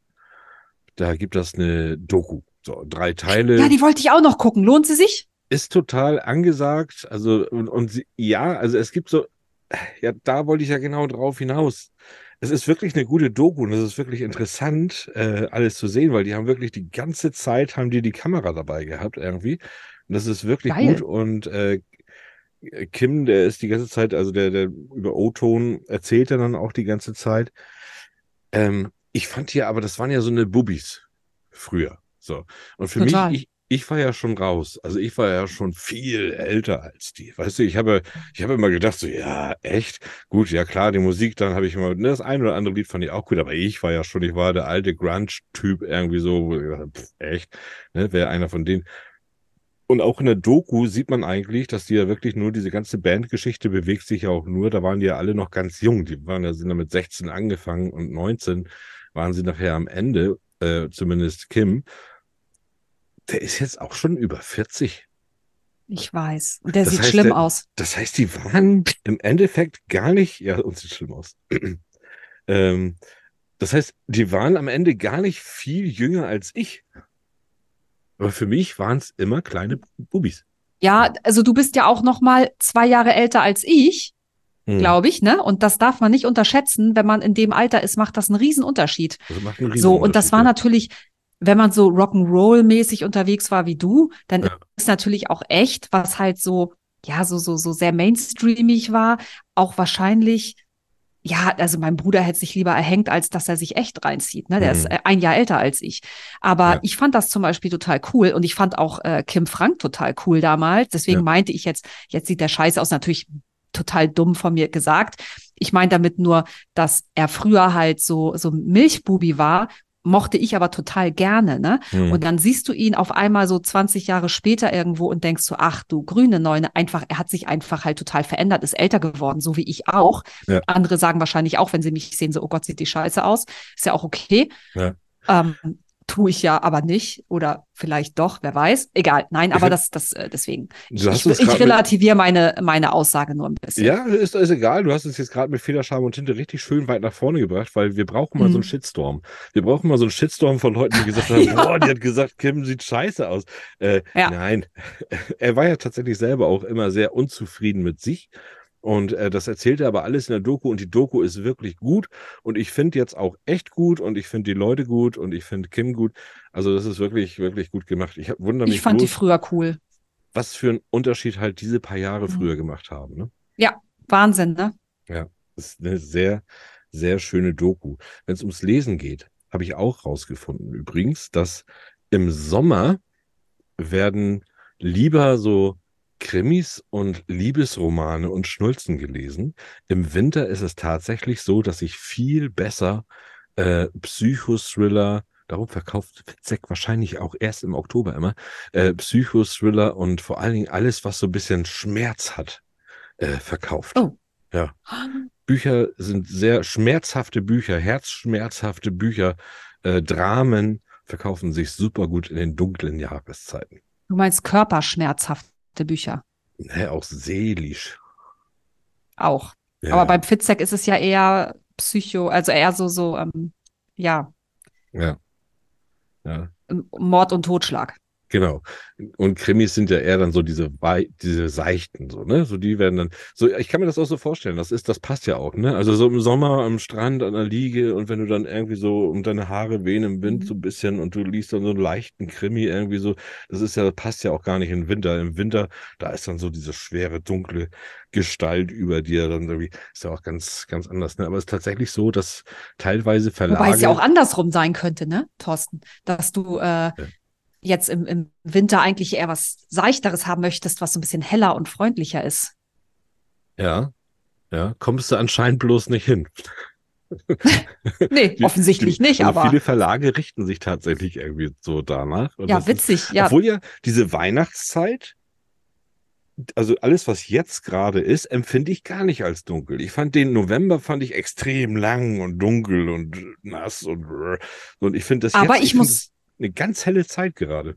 Da gibt es eine Doku. So, drei Teile. Ja, die wollte ich auch noch gucken. Lohnt sie sich? ist total angesagt. Also, und, und sie, ja, also es gibt so, ja, da wollte ich ja genau drauf hinaus. Es ist wirklich eine gute Doku und es ist wirklich interessant, äh, alles zu sehen, weil die haben wirklich die ganze Zeit haben die die Kamera dabei gehabt irgendwie. Und das ist wirklich Geil. gut und äh, Kim, der ist die ganze Zeit, also der, der über O-Ton erzählt er dann auch die ganze Zeit. Ähm, ich fand hier aber, das waren ja so eine Bubis früher. So. Und für Total. mich, ich, ich war ja schon raus. Also ich war ja schon viel älter als die. Weißt du, ich habe, ich habe immer gedacht, so, ja, echt? Gut, ja klar, die Musik, dann habe ich immer, ne, das ein oder andere Lied fand ich auch gut, aber ich war ja schon, ich war der alte Grunge-Typ irgendwie so, wo ich gedacht, pff, echt, ne, wäre einer von denen. Und auch in der Doku sieht man eigentlich, dass die ja wirklich nur diese ganze Bandgeschichte bewegt sich ja auch nur, da waren die ja alle noch ganz jung. Die waren ja, sind ja mit 16 angefangen und 19 waren sie nachher am Ende, äh, zumindest Kim. Der ist jetzt auch schon über 40. Ich weiß. Und der Das sieht heißt, schlimm der- aus. Das heißt, die waren im Endeffekt gar nicht, ja, uns sieht schlimm aus. ähm, das heißt, die waren am Ende gar nicht viel jünger als ich. Aber für mich waren es immer kleine Bubis. Ja, also du bist ja auch noch mal zwei Jahre älter als ich, Hm. glaube ich, ne? Und das darf man nicht unterschätzen. Wenn man in dem Alter ist, macht das einen riesen Unterschied. Also einen So, und das war Riesenunterschied, natürlich, wenn man so Rock'n'Roll-mäßig unterwegs war wie du, dann Ja. ist natürlich auch echt, was halt so, ja, so, so, so sehr mainstreamig war, auch wahrscheinlich, ja, also mein Bruder hätte sich lieber erhängt, als dass er sich echt reinzieht. Ne? Der Mhm. ist äh, ein Jahr älter als ich. Aber Ja. ich fand das zum Beispiel total cool und ich fand auch äh, Kim Frank total cool damals. Deswegen Ja. meinte ich jetzt, jetzt sieht der scheiße aus, natürlich total dumm von mir gesagt. Ich meine damit nur, dass er früher halt so, so Milchbubi war, mochte ich aber total gerne, ne? Hm. Und dann siehst du ihn auf einmal so 20 Jahre später irgendwo und denkst so, ach du grüne Neune, einfach, er hat sich einfach halt total verändert, ist älter geworden, so wie ich auch. Ja. Andere sagen wahrscheinlich auch, wenn sie mich sehen, so, oh Gott, sieht die scheiße aus. Ist ja auch okay. Ja. Ähm, tue ich ja aber nicht oder vielleicht doch, wer weiß. Egal, nein, aber das, das, äh, deswegen. Ich, Du hast ich, ich relativiere meine, meine Aussage nur ein bisschen. Ja, ist, ist egal. Du hast uns jetzt gerade mit Federscham und Tinte richtig schön weit nach vorne gebracht, weil wir brauchen mal so einen Mhm. Shitstorm. Wir brauchen mal so einen Shitstorm von Leuten, die gesagt haben, Ja. boah, die hat gesagt, Kim sieht scheiße aus. Äh, Ja. Nein, er war ja tatsächlich selber auch immer sehr unzufrieden mit sich. Und äh, das erzählt er aber alles in der Doku und die Doku ist wirklich gut. Und ich finde jetzt auch echt gut und ich finde die Leute gut und ich finde Kim gut. Also das ist wirklich, wirklich gut gemacht. Ich wundere mich Ich fand die bloß, früher cool. was für einen Unterschied halt diese paar Jahre Mhm. früher gemacht haben. Ne? Wahnsinn, ne? Das ist eine sehr, sehr schöne Doku. Wenn es ums Lesen geht, habe ich auch rausgefunden übrigens, dass im Sommer werden lieber so Krimis und Liebesromane und Schnulzen gelesen. Im Winter ist es tatsächlich so, dass ich viel besser äh, Psychothriller, darum verkauft Fitzek wahrscheinlich auch erst im Oktober immer, äh, Psychothriller und vor allen Dingen alles, was so ein bisschen Schmerz hat, äh, verkauft. Oh. Ja. Bücher sind sehr schmerzhafte Bücher, herzschmerzhafte Bücher, äh, Dramen verkaufen sich super gut in den dunklen Jahreszeiten. Du meinst körperschmerzhafte Bücher Ne, auch seelisch. auch. Ja, Aber beim Fitzek ist es ja eher Psycho, also eher so, so, ähm, ja, ja. Ja, Mord und Totschlag. Genau. Und Krimis sind ja eher dann so diese, diese seichten, so, ne? So, die werden dann, so, ich kann mir das auch so vorstellen, das ist, das passt ja auch, ne? Also so im Sommer am Strand, an der Liege und wenn du dann irgendwie so um deine Haare wehen im Wind Mhm. so ein bisschen und du liest dann so einen leichten Krimi irgendwie so, das ist ja, das passt ja auch gar nicht im Winter. Im Winter, da ist dann so diese schwere, dunkle Gestalt über dir, dann irgendwie, ist ja auch ganz, ganz anders, ne? Aber es ist tatsächlich so, dass teilweise Verlage. Wobei es ja auch andersrum sein könnte, ne, Thorsten? Dass du äh, jetzt im, im Winter eigentlich eher was Seichteres haben möchtest, was so ein bisschen heller und freundlicher ist. Ja, ja, kommst du anscheinend bloß nicht hin. Nee, Die- offensichtlich die, nicht, also aber viele Verlage richten sich tatsächlich irgendwie so danach. Ja, das ist, witzig, ja. Obwohl ja diese Weihnachtszeit, also alles, was jetzt gerade ist, empfinde ich gar nicht als dunkel. Ich fand den November fand ich extrem lang und dunkel und nass und und ich finde das Aber jetzt, ich find muss- eine ganz helle Zeit gerade.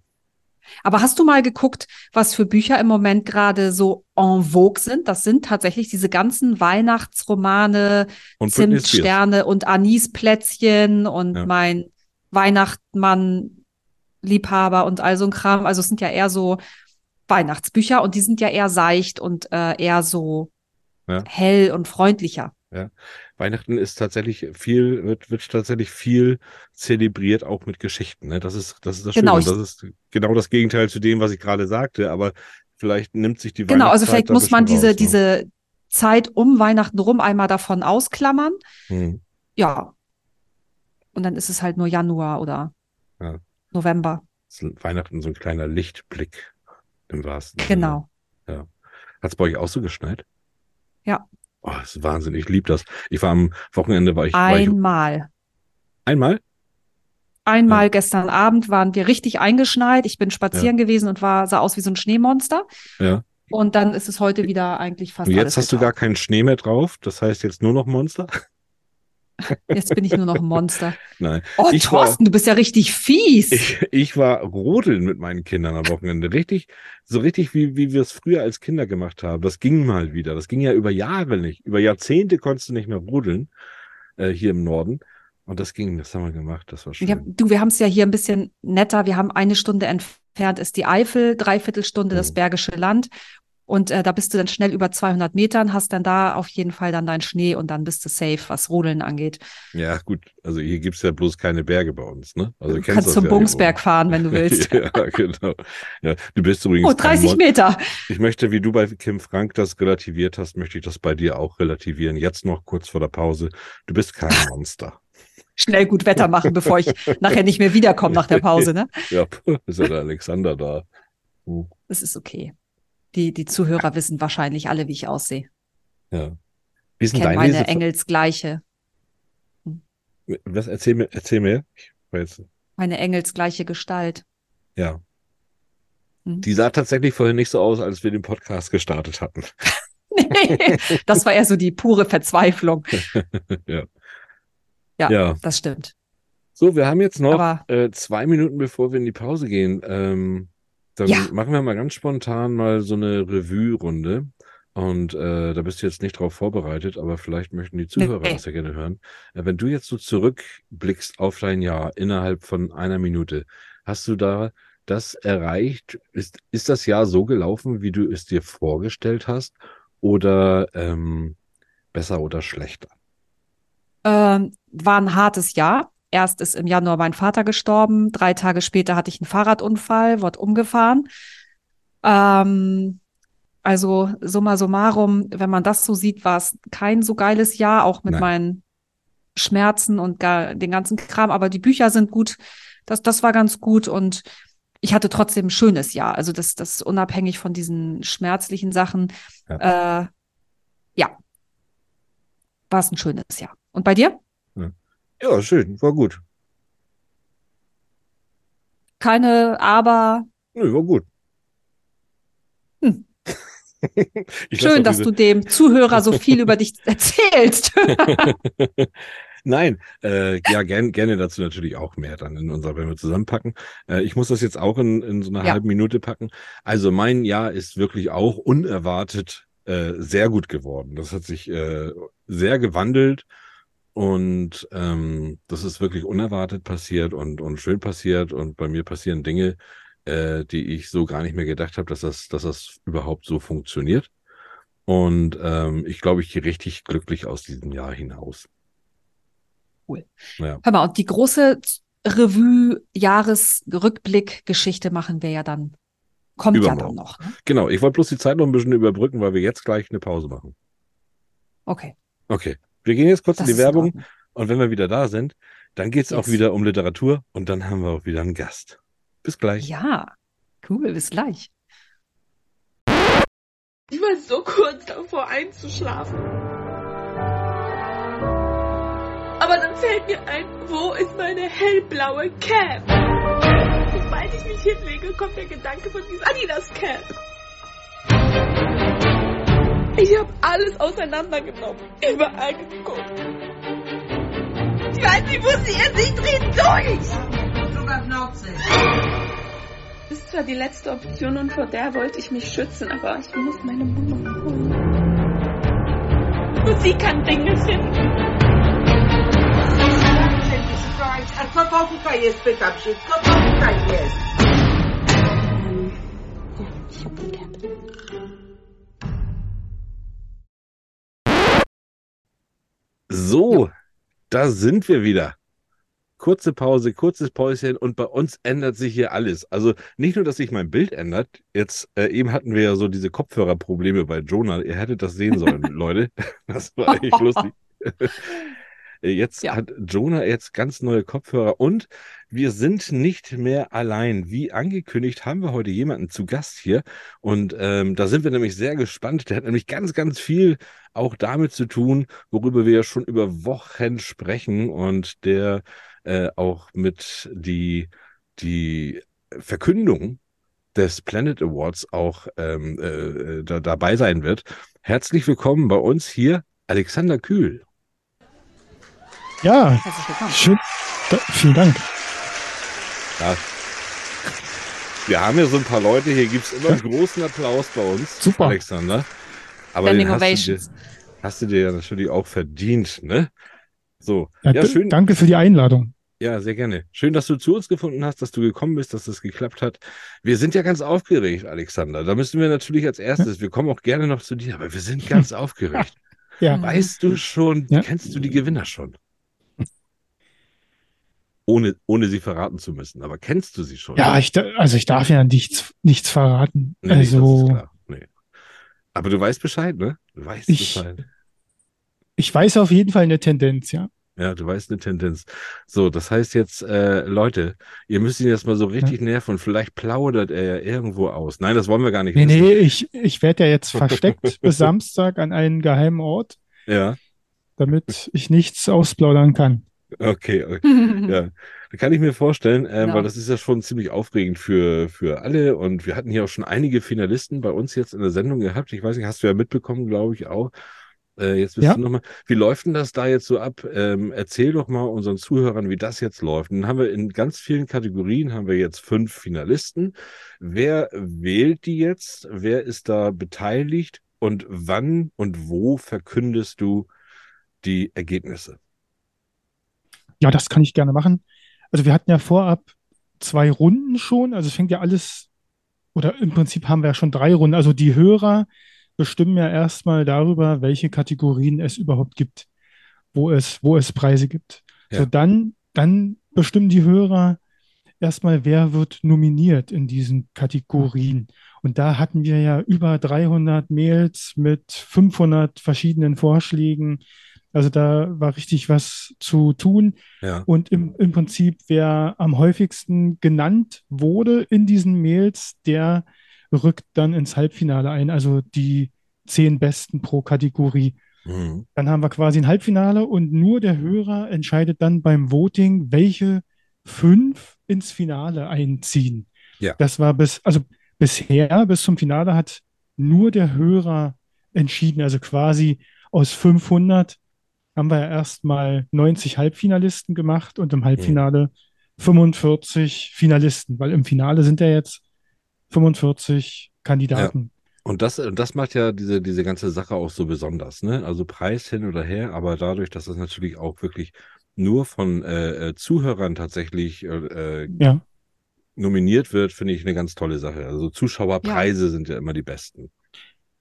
Aber hast du mal geguckt, was für Bücher im Moment gerade so en vogue sind? Das sind tatsächlich diese ganzen Weihnachtsromane, Und. Zimtsterne und Anisplätzchen und Ja. mein Weihnachtsmann Liebhaber und all so ein Kram. Also es sind ja eher so Weihnachtsbücher und die sind ja eher seicht und äh, eher so Ja. hell und freundlicher. Weihnachten ist tatsächlich viel, wird, wird tatsächlich viel zelebriert, auch mit Geschichten. Ne? Das ist, das ist das Genau, Schöne. Das ist genau das Gegenteil zu dem, was ich gerade sagte, aber vielleicht nimmt sich die Genau, also vielleicht muss man diese, raus, ne? diese Zeit um Weihnachten rum einmal davon ausklammern. Hm. Ja. Und dann ist es halt nur Januar oder Ja. November. ist Weihnachten so ein kleiner Lichtblick im wahrsten Sinne. Genau. Hat es bei euch auch so geschneit? Ja. Oh, das ist Wahnsinn. Ich liebe das. Ich war am Wochenende, war ich, war ich Einmal. einmal? Einmal Ja. gestern Abend waren wir richtig eingeschneit. Ich bin spazieren gewesen und war, sah aus wie so ein Schneemonster. Ja. Und dann ist es heute wieder eigentlich fast Und jetzt hast du gar keinen Schnee mehr drauf. Das heißt jetzt nur noch Monster? Jetzt bin ich nur noch ein Monster. Nein. Oh, Ich war- Thorsten, du bist ja richtig fies. Ich, ich war rodeln mit meinen Kindern am Wochenende. Richtig, so richtig, wie, wie wir es früher als Kinder gemacht haben. Das ging mal wieder. Das ging ja über Jahre nicht. Über Jahrzehnte konntest du nicht mehr rodeln, äh, hier im Norden. Und das ging, das haben wir gemacht. Das war schön. Ja, du, wir haben es ja hier ein bisschen netter. Wir haben eine Stunde entfernt ist die Eifel, Dreiviertelstunde das Mhm. Bergische Land. Und äh, da bist du dann schnell über 200 Metern, hast dann da auf jeden Fall dann deinen Schnee und dann bist du safe, was Rodeln angeht. Ja, gut. Also hier gibt's ja bloß keine Berge bei uns, ne? Also Du kannst zum ja Bungsberg fahren, wenn du willst. ja, genau. Ja, du bist übrigens Oh, kein 30 Mon- Meter. Ich möchte, wie du bei Kim Frank das relativiert hast, möchte ich das bei dir auch relativieren. Jetzt noch kurz vor der Pause. Du bist kein Monster. Schnell gut Wetter machen, bevor ich nachher nicht mehr wiederkomme nach der Pause, ne? Ja, ist ja der Alexander da. Hm, Das ist okay. Die, die Zuhörer wissen wahrscheinlich alle, wie ich aussehe. Ja. Wie ist denn Kennen deine meine Engelsgleiche, Was erzähl mir, erzähl mir. Ich jetzt, meine engelsgleiche Gestalt. ja. Hm. Die sah tatsächlich vorhin nicht so aus, als wir den Podcast gestartet hatten. Nee, das war eher so die pure Verzweiflung. ja. Ja. ja. Das stimmt. So, wir haben jetzt noch äh, zwei Minuten, bevor wir in die Pause gehen. Ähm, dann Ja. machen wir mal ganz spontan mal so eine Revue-Runde. Und äh, da bist du jetzt nicht drauf vorbereitet, aber vielleicht möchten die Zuhörer Nee. das ja gerne hören. Äh, wenn du jetzt so zurückblickst auf dein Jahr innerhalb von einer Minute, hast du da das erreicht? Ist, ist das Jahr so gelaufen, wie du es dir vorgestellt hast? Oder ähm, besser oder schlechter? ähm, war ein hartes Jahr. Erst ist im Januar mein Vater gestorben. Drei Tage später hatte ich einen Fahrradunfall, wurde umgefahren. Ähm, also summa summarum, wenn man das so sieht, war es kein so geiles Jahr, auch mit Nein. meinen Schmerzen und gar, den ganzen Kram. Aber die Bücher sind gut. Das, das war ganz gut und ich hatte trotzdem ein schönes Jahr. Also das, das unabhängig von diesen schmerzlichen Sachen. Ja, äh, ja. war es ein schönes Jahr. Und bei dir? Ja, schön, war gut. Keine Aber. Nö, war gut. Hm. Schön, dass diese- du dem Zuhörer so viel über dich erzählst. Nein, äh, ja, gern, gerne dazu natürlich auch mehr dann in unserer, wenn wir zusammenpacken. Äh, ich muss das jetzt auch in, in so einer Ja. halben Minute packen. Also mein Jahr ist wirklich auch unerwartet äh, sehr gut geworden. Das hat sich äh, sehr gewandelt und ähm, das ist wirklich unerwartet passiert und, und schön passiert und bei mir passieren Dinge, äh, die ich so gar nicht mehr gedacht habe, dass das, dass das überhaupt so funktioniert. Und ähm, ich glaube, ich gehe richtig glücklich aus diesem Jahr hinaus. Cool. Ja. Hör mal, und die große Revue-Jahresrückblick-Geschichte machen wir ja dann. Kommt ja dann Übermorgen. noch. Ne? Genau, ich wollte bloß die Zeit noch ein bisschen überbrücken, weil wir jetzt gleich eine Pause machen. Okay. Okay, wir gehen jetzt kurz Das in die Werbung und wenn wir wieder da sind, dann geht's auch Yes. wieder um Literatur und dann haben wir auch wieder einen Gast. Bis gleich. Ja, cool, bis gleich. Ich war so kurz davor einzuschlafen. Aber dann fällt mir ein, wo ist meine hellblaue Cap? Sobald ich mich hinlege, kommt der Gedanke von diesem Adidas Cap. Ich habe alles auseinandergenommen, überall geguckt. Ich weiß nicht, wo sie ist, ich dreh durch! Das ist zwar die letzte Option und vor der wollte ich mich schützen, aber ich muss meine Mama holen. Und sie kann Dinge finden. Co co? Ich hab die So, da sind wir wieder. Kurze Pause, kurzes Päuschen und bei uns ändert sich hier alles. Also nicht nur, dass sich mein Bild ändert. Jetzt äh, eben hatten wir ja so diese Kopfhörerprobleme bei Jonah. Ihr hättet das sehen sollen, Leute. Das war echt lustig. Äh, Jetzt Ja. hat Jonah jetzt ganz neue Kopfhörer und wir sind nicht mehr allein. Wie angekündigt haben wir heute jemanden zu Gast hier und ähm, da sind wir nämlich sehr gespannt. Der hat nämlich ganz, ganz viel auch damit zu tun, worüber wir ja schon über Wochen sprechen und der äh, auch mit die, die Verkündung des Planet Awards auch ähm, äh, da, dabei sein wird. Herzlich willkommen bei uns hier, Alexander Kühl. Ja, Herzlich willkommen. schön. Da, vielen Dank. Ja. Wir haben ja so ein paar Leute, hier gibt es immer einen großen Applaus bei uns, Super. Alexander. Aber Standing den hast du, dir, hast du dir ja natürlich auch verdient, ne? So, Ja, ja, schön. Danke für die Einladung. Ja, sehr gerne. Schön, dass du zu uns gefunden hast, dass du gekommen bist, dass das geklappt hat. Wir sind ja ganz aufgeregt, Alexander. Da müssen wir natürlich als erstes, wir kommen auch gerne noch zu dir, aber wir sind ganz aufgeregt. Ja. Weißt du schon, Ja. kennst du die Gewinner schon? Ohne, ohne sie verraten zu müssen, aber kennst du sie schon? ja ich, also ich darf ja nichts, nichts verraten. Nee, also. Nee. Aber du weißt Bescheid, ne? Du weißt Ich- Bescheid. ich weiß auf jeden Fall eine Tendenz, ja. Ja, du weißt eine Tendenz. So, das heißt jetzt, äh, Leute, ihr müsst ihn jetzt mal so richtig nerven. Vielleicht plaudert er ja irgendwo aus. Nein, das wollen wir gar nicht Nee, wissen. nee, ich, ich werde ja jetzt versteckt bis Samstag an einen geheimen Ort, Ja, damit ich nichts ausplaudern kann. Okay. okay. Ja, da kann ich mir vorstellen, ähm, Ja. weil das ist ja schon ziemlich aufregend für, für alle. Und wir hatten hier auch schon einige Finalisten bei uns jetzt in der Sendung gehabt. Ich weiß nicht, hast du ja mitbekommen, glaube ich auch. Äh, jetzt bist Ja. du nochmal. Wie läuft denn das da jetzt so ab? Ähm, erzähl doch mal unseren Zuhörern, wie das jetzt läuft. Dann haben wir in ganz vielen Kategorien haben wir jetzt fünf Finalisten. Wer wählt die jetzt? Wer ist da beteiligt? Und wann und wo verkündest du die Ergebnisse? Ja, das kann ich gerne machen. Also wir hatten ja vorab zwei Runden schon, also es fängt ja alles, oder im Prinzip haben wir ja schon drei Runden. Also die Hörer bestimmen ja erstmal darüber, welche Kategorien es überhaupt gibt, wo es, wo es Preise gibt. Ja. So dann, dann bestimmen die Hörer erstmal, wer wird nominiert in diesen Kategorien. Und da hatten wir ja über 300 Mails mit 500 verschiedenen Vorschlägen. Also da war richtig was zu tun. Ja. Und im, im Prinzip, wer am häufigsten genannt wurde in diesen Mails, der rückt dann ins Halbfinale ein. Also die zehn Besten pro Kategorie. Mhm. Dann haben wir quasi ein Halbfinale und nur der Hörer entscheidet dann beim Voting, welche fünf ins Finale einziehen. Ja. Das war bis, also bisher, bis zum Finale hat nur der Hörer entschieden. Also quasi aus 500 haben wir ja erstmal 90 Halbfinalisten gemacht und im Halbfinale 45 Finalisten, weil im Finale sind ja jetzt 45 Kandidaten. Und das, und das macht ja diese, diese ganze Sache auch so besonders, ne? Also Preis hin oder her, aber dadurch, dass das natürlich auch wirklich nur von äh, äh, Zuhörern tatsächlich äh, äh, Ja. nominiert wird, finde ich eine ganz tolle Sache. Also Zuschauerpreise sind ja immer die besten.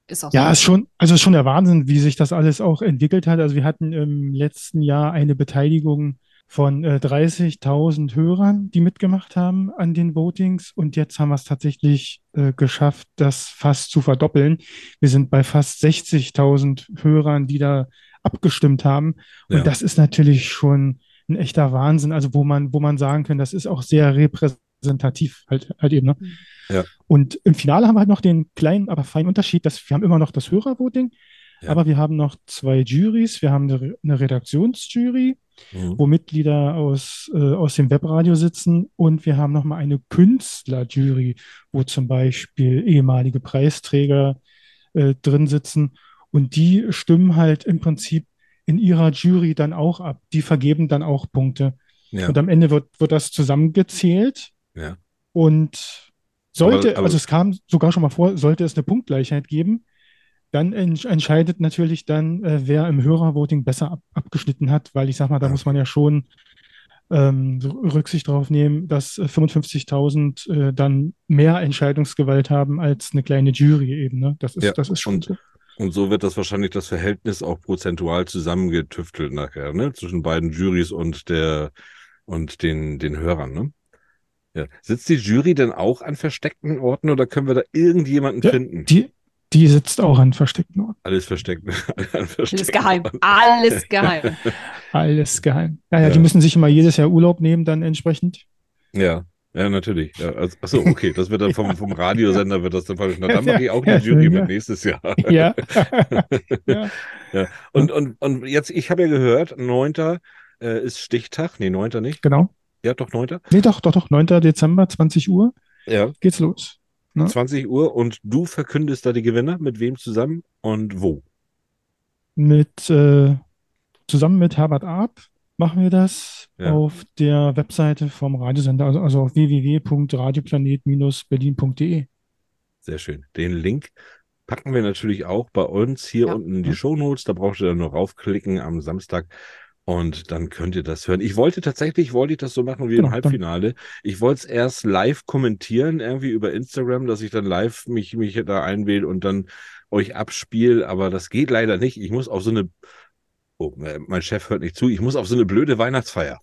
Ist auch Ja, so. ist schon, also ist schon der Wahnsinn, wie sich das alles auch entwickelt hat. Also wir hatten im letzten Jahr eine Beteiligung von äh, 30.000 Hörern, die mitgemacht haben an den Votings. Und jetzt haben wir es tatsächlich äh, geschafft, das fast zu verdoppeln. Wir sind bei fast 60.000 Hörern, die da abgestimmt haben. Und Ja. das ist natürlich schon ein echter Wahnsinn. Also wo man, wo man sagen kann, das ist auch sehr repräsentativ halt, halt eben. Ne? Ja. Und im Finale haben wir halt noch den kleinen, aber feinen Unterschied, dass wir haben immer noch das Hörervoting, Ja. aber wir haben noch zwei Juries. Wir haben eine Redaktionsjury, Mhm. wo Mitglieder aus, äh, aus dem Webradio sitzen und wir haben nochmal eine Künstlerjury, wo zum Beispiel ehemalige Preisträger äh, drin sitzen und die stimmen halt im Prinzip in ihrer Jury dann auch ab. Die vergeben dann auch Punkte. Ja. Und am Ende wird, wird das zusammengezählt. Ja. Und sollte, Aber- aber- also es kam sogar schon mal vor, sollte es eine Punktgleichheit geben, dann entsch- entscheidet natürlich dann, äh, wer im Hörervoting besser ab abgeschnitten hat, weil ich sag mal, da Ja. muss man ja schon ähm, Rücksicht darauf nehmen, dass äh, 55.000 äh, dann mehr Entscheidungsgewalt haben als eine kleine Jury eben. Ne? Das ist, Ja, das ist schon und- so. Und so wird das wahrscheinlich das Verhältnis auch prozentual zusammengetüftelt nachher, ne? Zwischen beiden Juries und der und den, den Hörern, ne? Ja. Sitzt die Jury denn auch an versteckten Orten oder können wir da irgendjemanden Ja, finden? Die, die sitzt auch an versteckten Orten. Alles versteckt. Alles versteckten geheim. Alles geheim. Alles geheim. Naja, Ja. die müssen sich immer jedes Jahr Urlaub nehmen, dann entsprechend. Ja, ja, natürlich. Ja, also, achso, okay, das wird dann vom, vom Radiosender wird das dann falsch. Na, dann mache ich auch die Ja, Jury mit nächstes Jahr. Ja. ja. Ja. Und, und, und jetzt, ich habe ja gehört, 9. Äh, ist Stichtag. Nee, 9. nicht. Genau. Ja, doch, 9. Nee, doch, doch, doch. 9. Dezember, 20 Uhr Ja, geht's los. Ne? 20 Uhr und du verkündest da die Gewinner. Mit wem zusammen und wo? Mit, äh, zusammen mit Herbert Arp machen wir das Ja. auf der Webseite vom Radiosender, also, also auf www.radioplanet-berlin.de. Sehr schön. Den Link packen wir natürlich auch bei uns hier Ja. unten in die Ja. Shownotes. Da braucht ihr dann nur raufklicken am Samstag und dann könnt ihr das hören. Ich wollte tatsächlich, wollte ich das so machen wie Genau, im Halbfinale. Ich wollte es erst live kommentieren, irgendwie über Instagram, dass ich dann live mich, mich da einwähle und dann euch abspiele, aber das geht leider nicht. Ich muss auf so eine, oh, mein Chef hört nicht zu, ich muss auf so eine blöde Weihnachtsfeier.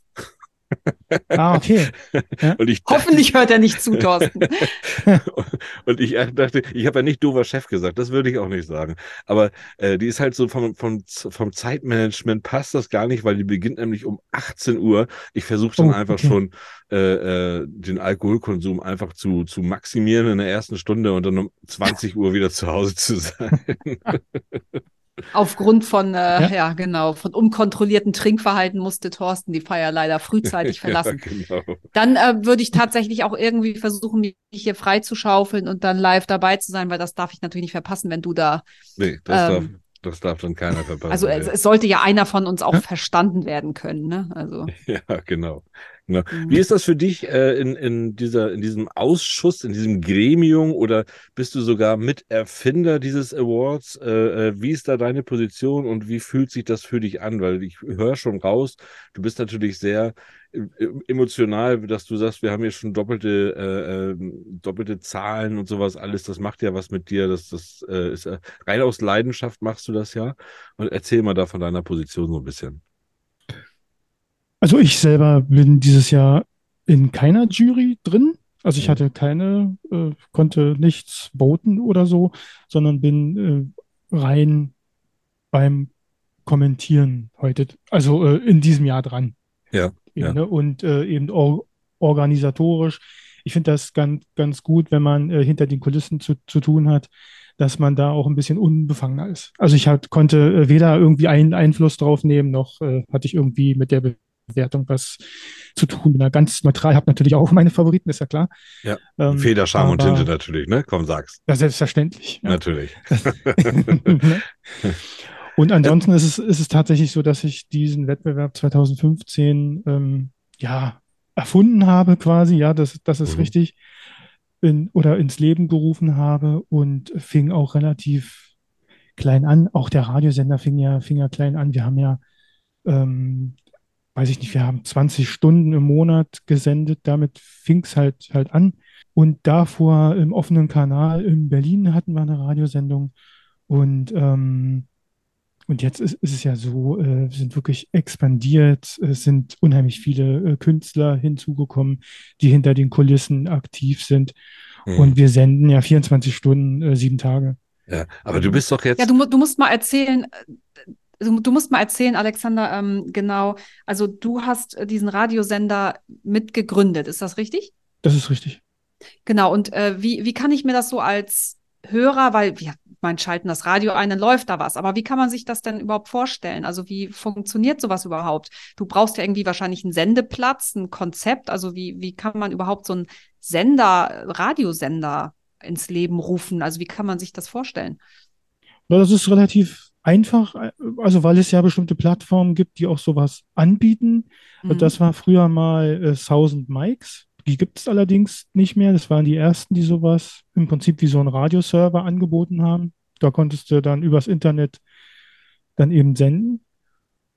Ah, okay. Und ich dachte, Hoffentlich hört er nicht zu, Thorsten. Und ich dachte, ich habe ja nicht doofer Chef gesagt, das würde ich auch nicht sagen. Aber äh, die ist halt so vom, vom, vom Zeitmanagement passt das gar nicht, weil die beginnt nämlich um 18 Uhr. Ich versuche dann Oh, einfach okay. schon äh, äh, den Alkoholkonsum einfach zu, zu maximieren in der ersten Stunde und dann um 20 Uhr wieder zu Hause zu sein. Aufgrund von, äh, ja. Ja. genau, von unkontrollierten Trinkverhalten musste Thorsten die Feier leider frühzeitig verlassen. Ja, genau. Dann äh, würde ich tatsächlich auch irgendwie versuchen, mich hier frei zu schaufeln und dann live dabei zu sein, weil das darf ich natürlich nicht verpassen, wenn du da. Nee, das, Ähm, darf, das darf dann keiner verpassen. Also es, es sollte ja einer von uns auch verstanden werden können, ne? Also. Ja, genau. Genau. Mhm. Wie ist das für dich äh, in, in, dieser, in diesem Ausschuss, in diesem Gremium oder bist du sogar Miterfinder dieses Awards? Äh, äh, wie ist da deine Position und wie fühlt sich das für dich an? Weil ich höre schon raus, du bist natürlich sehr äh, emotional, dass du sagst, wir haben hier schon doppelte, äh, ähm, doppelte Zahlen und sowas alles. Das macht ja was mit dir. Das, das äh, ist äh, rein aus Leidenschaft machst du das ja. Und erzähl mal da von deiner Position so ein bisschen. Also ich selber bin dieses Jahr in keiner Jury drin. Also ich Mhm. hatte keine, äh, konnte nichts voten oder so, sondern bin äh, rein beim Kommentieren heute, also äh, in diesem Jahr dran. Ja, Eben, ja. ne? Und äh, eben or organisatorisch. Ich finde das ganz, ganz gut, wenn man äh, hinter den Kulissen zu, zu tun hat, dass man da auch ein bisschen unbefangener ist. Also ich hat, konnte äh, weder irgendwie einen Einfluss drauf nehmen, noch hatte ich irgendwie mit der Bewertung was zu tun. Bin da ganz neutral, habe natürlich auch meine Favoriten, ist ja klar. Ja, Ähm, Feder, Scham und Tinte natürlich, ne? Komm, sag's. Ja, selbstverständlich. Ja. Natürlich. Und ansonsten ist es, ist es tatsächlich so, dass ich diesen Wettbewerb 2015 ähm, ja erfunden habe, quasi, ja, das, das ist Mhm. richtig, in, oder ins Leben gerufen habe und fing auch relativ klein an. Auch der Radiosender fing ja, fing ja klein an. Wir haben ja, ähm, weiß ich nicht, wir haben 20 Stunden im Monat gesendet, damit fing es halt, halt an. Und davor im offenen Kanal in Berlin hatten wir eine Radiosendung. Und, ähm, und jetzt ist, ist es ja so, äh, wir sind wirklich expandiert, es sind unheimlich viele äh, Künstler hinzugekommen, die hinter den Kulissen aktiv sind. Mhm. Und wir senden ja 24 Stunden, äh, sieben Tage. ja, aber du bist doch jetzt. Ja, du, du musst mal erzählen, äh, du, musst mal erzählen, Alexander, ähm, genau. Also du hast äh, diesen Radiosender mitgegründet, ist das richtig? Das ist richtig. Genau, und äh, wie, wie kann ich mir das so als Hörer, weil wir mein schalten das Radio ein, dann läuft da was. Aber wie kann man sich das denn überhaupt vorstellen? Also wie funktioniert sowas überhaupt? Du brauchst ja irgendwie wahrscheinlich einen Sendeplatz, ein Konzept. Also wie, wie kann man überhaupt so einen Sender, Radiosender ins Leben rufen? Also wie kann man sich das vorstellen? Ja, das ist relativ einfach, äh, also weil es ja bestimmte Plattformen gibt, die auch sowas anbieten. Mhm. Das war früher mal äh, 1000 Mics. Die gibt es allerdings nicht mehr. Das waren die ersten, die sowas im Prinzip wie so einen Radioserver angeboten haben. Da konntest du dann übers Internet dann eben senden.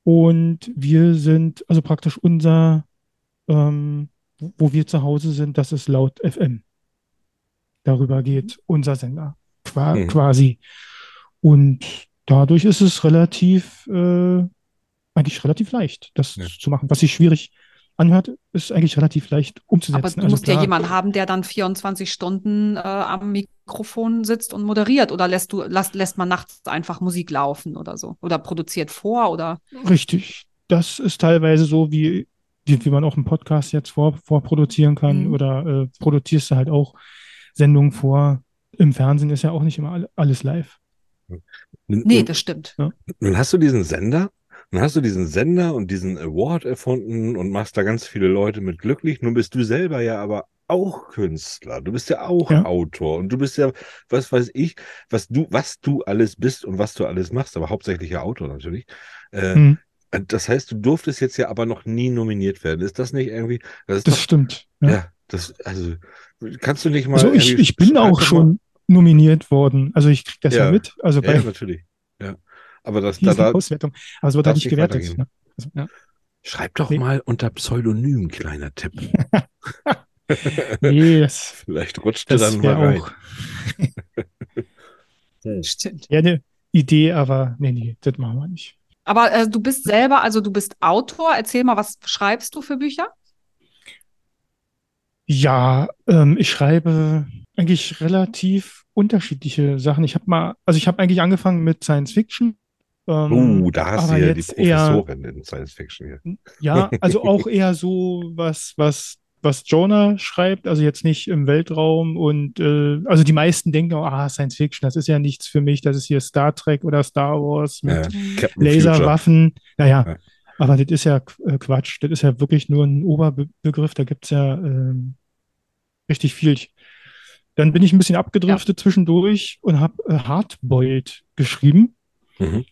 Und wir sind, also praktisch unser, ähm, wo- wo wir zu Hause sind, das ist laut FM. Darüber geht unser Sender qua Mhm. quasi. Und dadurch ist es relativ, äh, eigentlich relativ leicht, das Ja. zu machen. Was sich schwierig anhört, ist eigentlich relativ leicht umzusetzen. Aber du Also musst ja jemanden haben, der dann 24 Stunden äh, am Mikrofon sitzt und moderiert. Oder lässt du, lässt, lässt man nachts einfach Musik laufen oder so? Oder produziert vor oder? Richtig. das ist teilweise so, wie, wie, wie man auch einen Podcast jetzt vor, vorproduzieren kann Mhm. oder äh, produzierst du halt auch Sendungen vor. Im Fernsehen ist ja auch nicht immer all- alles live. Nee, nun, das stimmt. nun hast du diesen Sender, nun hast du diesen Sender und diesen Award erfunden und machst da ganz viele Leute mit glücklich. Nun bist du selber ja aber auch Künstler. Du bist ja auch Ja. Autor und du bist ja, was weiß ich, was du, was du alles bist und was du alles machst, aber hauptsächlich ja Autor natürlich. Äh, Hm, Das heißt, du durftest jetzt ja aber noch nie nominiert werden. Ist das nicht irgendwie, das das doch, stimmt. Ja. ja, das, also, kannst du nicht mal Also ich, ich bin auch schon nominiert worden. Also ich kriege das ja, Ja. mit. Also bei ja, natürlich. Ja. Aber das, da, da, Auswertungen. Aber es wird halt nicht gewertet. Ne? Also, ja. schreib doch Nee. mal unter Pseudonym, kleiner Tipp. Nee, das, Vielleicht rutscht er das dann mal rein. auch Stimmt. ja, eine Idee, aber nee, nee, das machen wir nicht. Aber äh, du bist selber, also du bist Autor. Erzähl mal, was schreibst du für Bücher? Ja, ähm, ich schreibe eigentlich relativ unterschiedliche Sachen. Ich habe mal, also ich habe eigentlich angefangen mit Science Fiction. Ähm, Uh, da hast du ja die jetzt eher- Professorin in Science Fiction hier. Ja, also auch eher so was, was, was Jonah schreibt, also jetzt nicht im Weltraum und äh, also die meisten denken, auch, ah, Science Fiction, das ist ja nichts für mich, das ist hier Star Trek oder Star Wars mit Ja. Laserwaffen. Naja, Ja. aber das ist ja äh, Quatsch, das ist ja wirklich nur ein Oberbegriff, da gibt es ja ähm, richtig viel. Ich- Dann bin ich ein bisschen abgedriftet zwischendurch und habe äh, Hardboiled geschrieben. Mhm.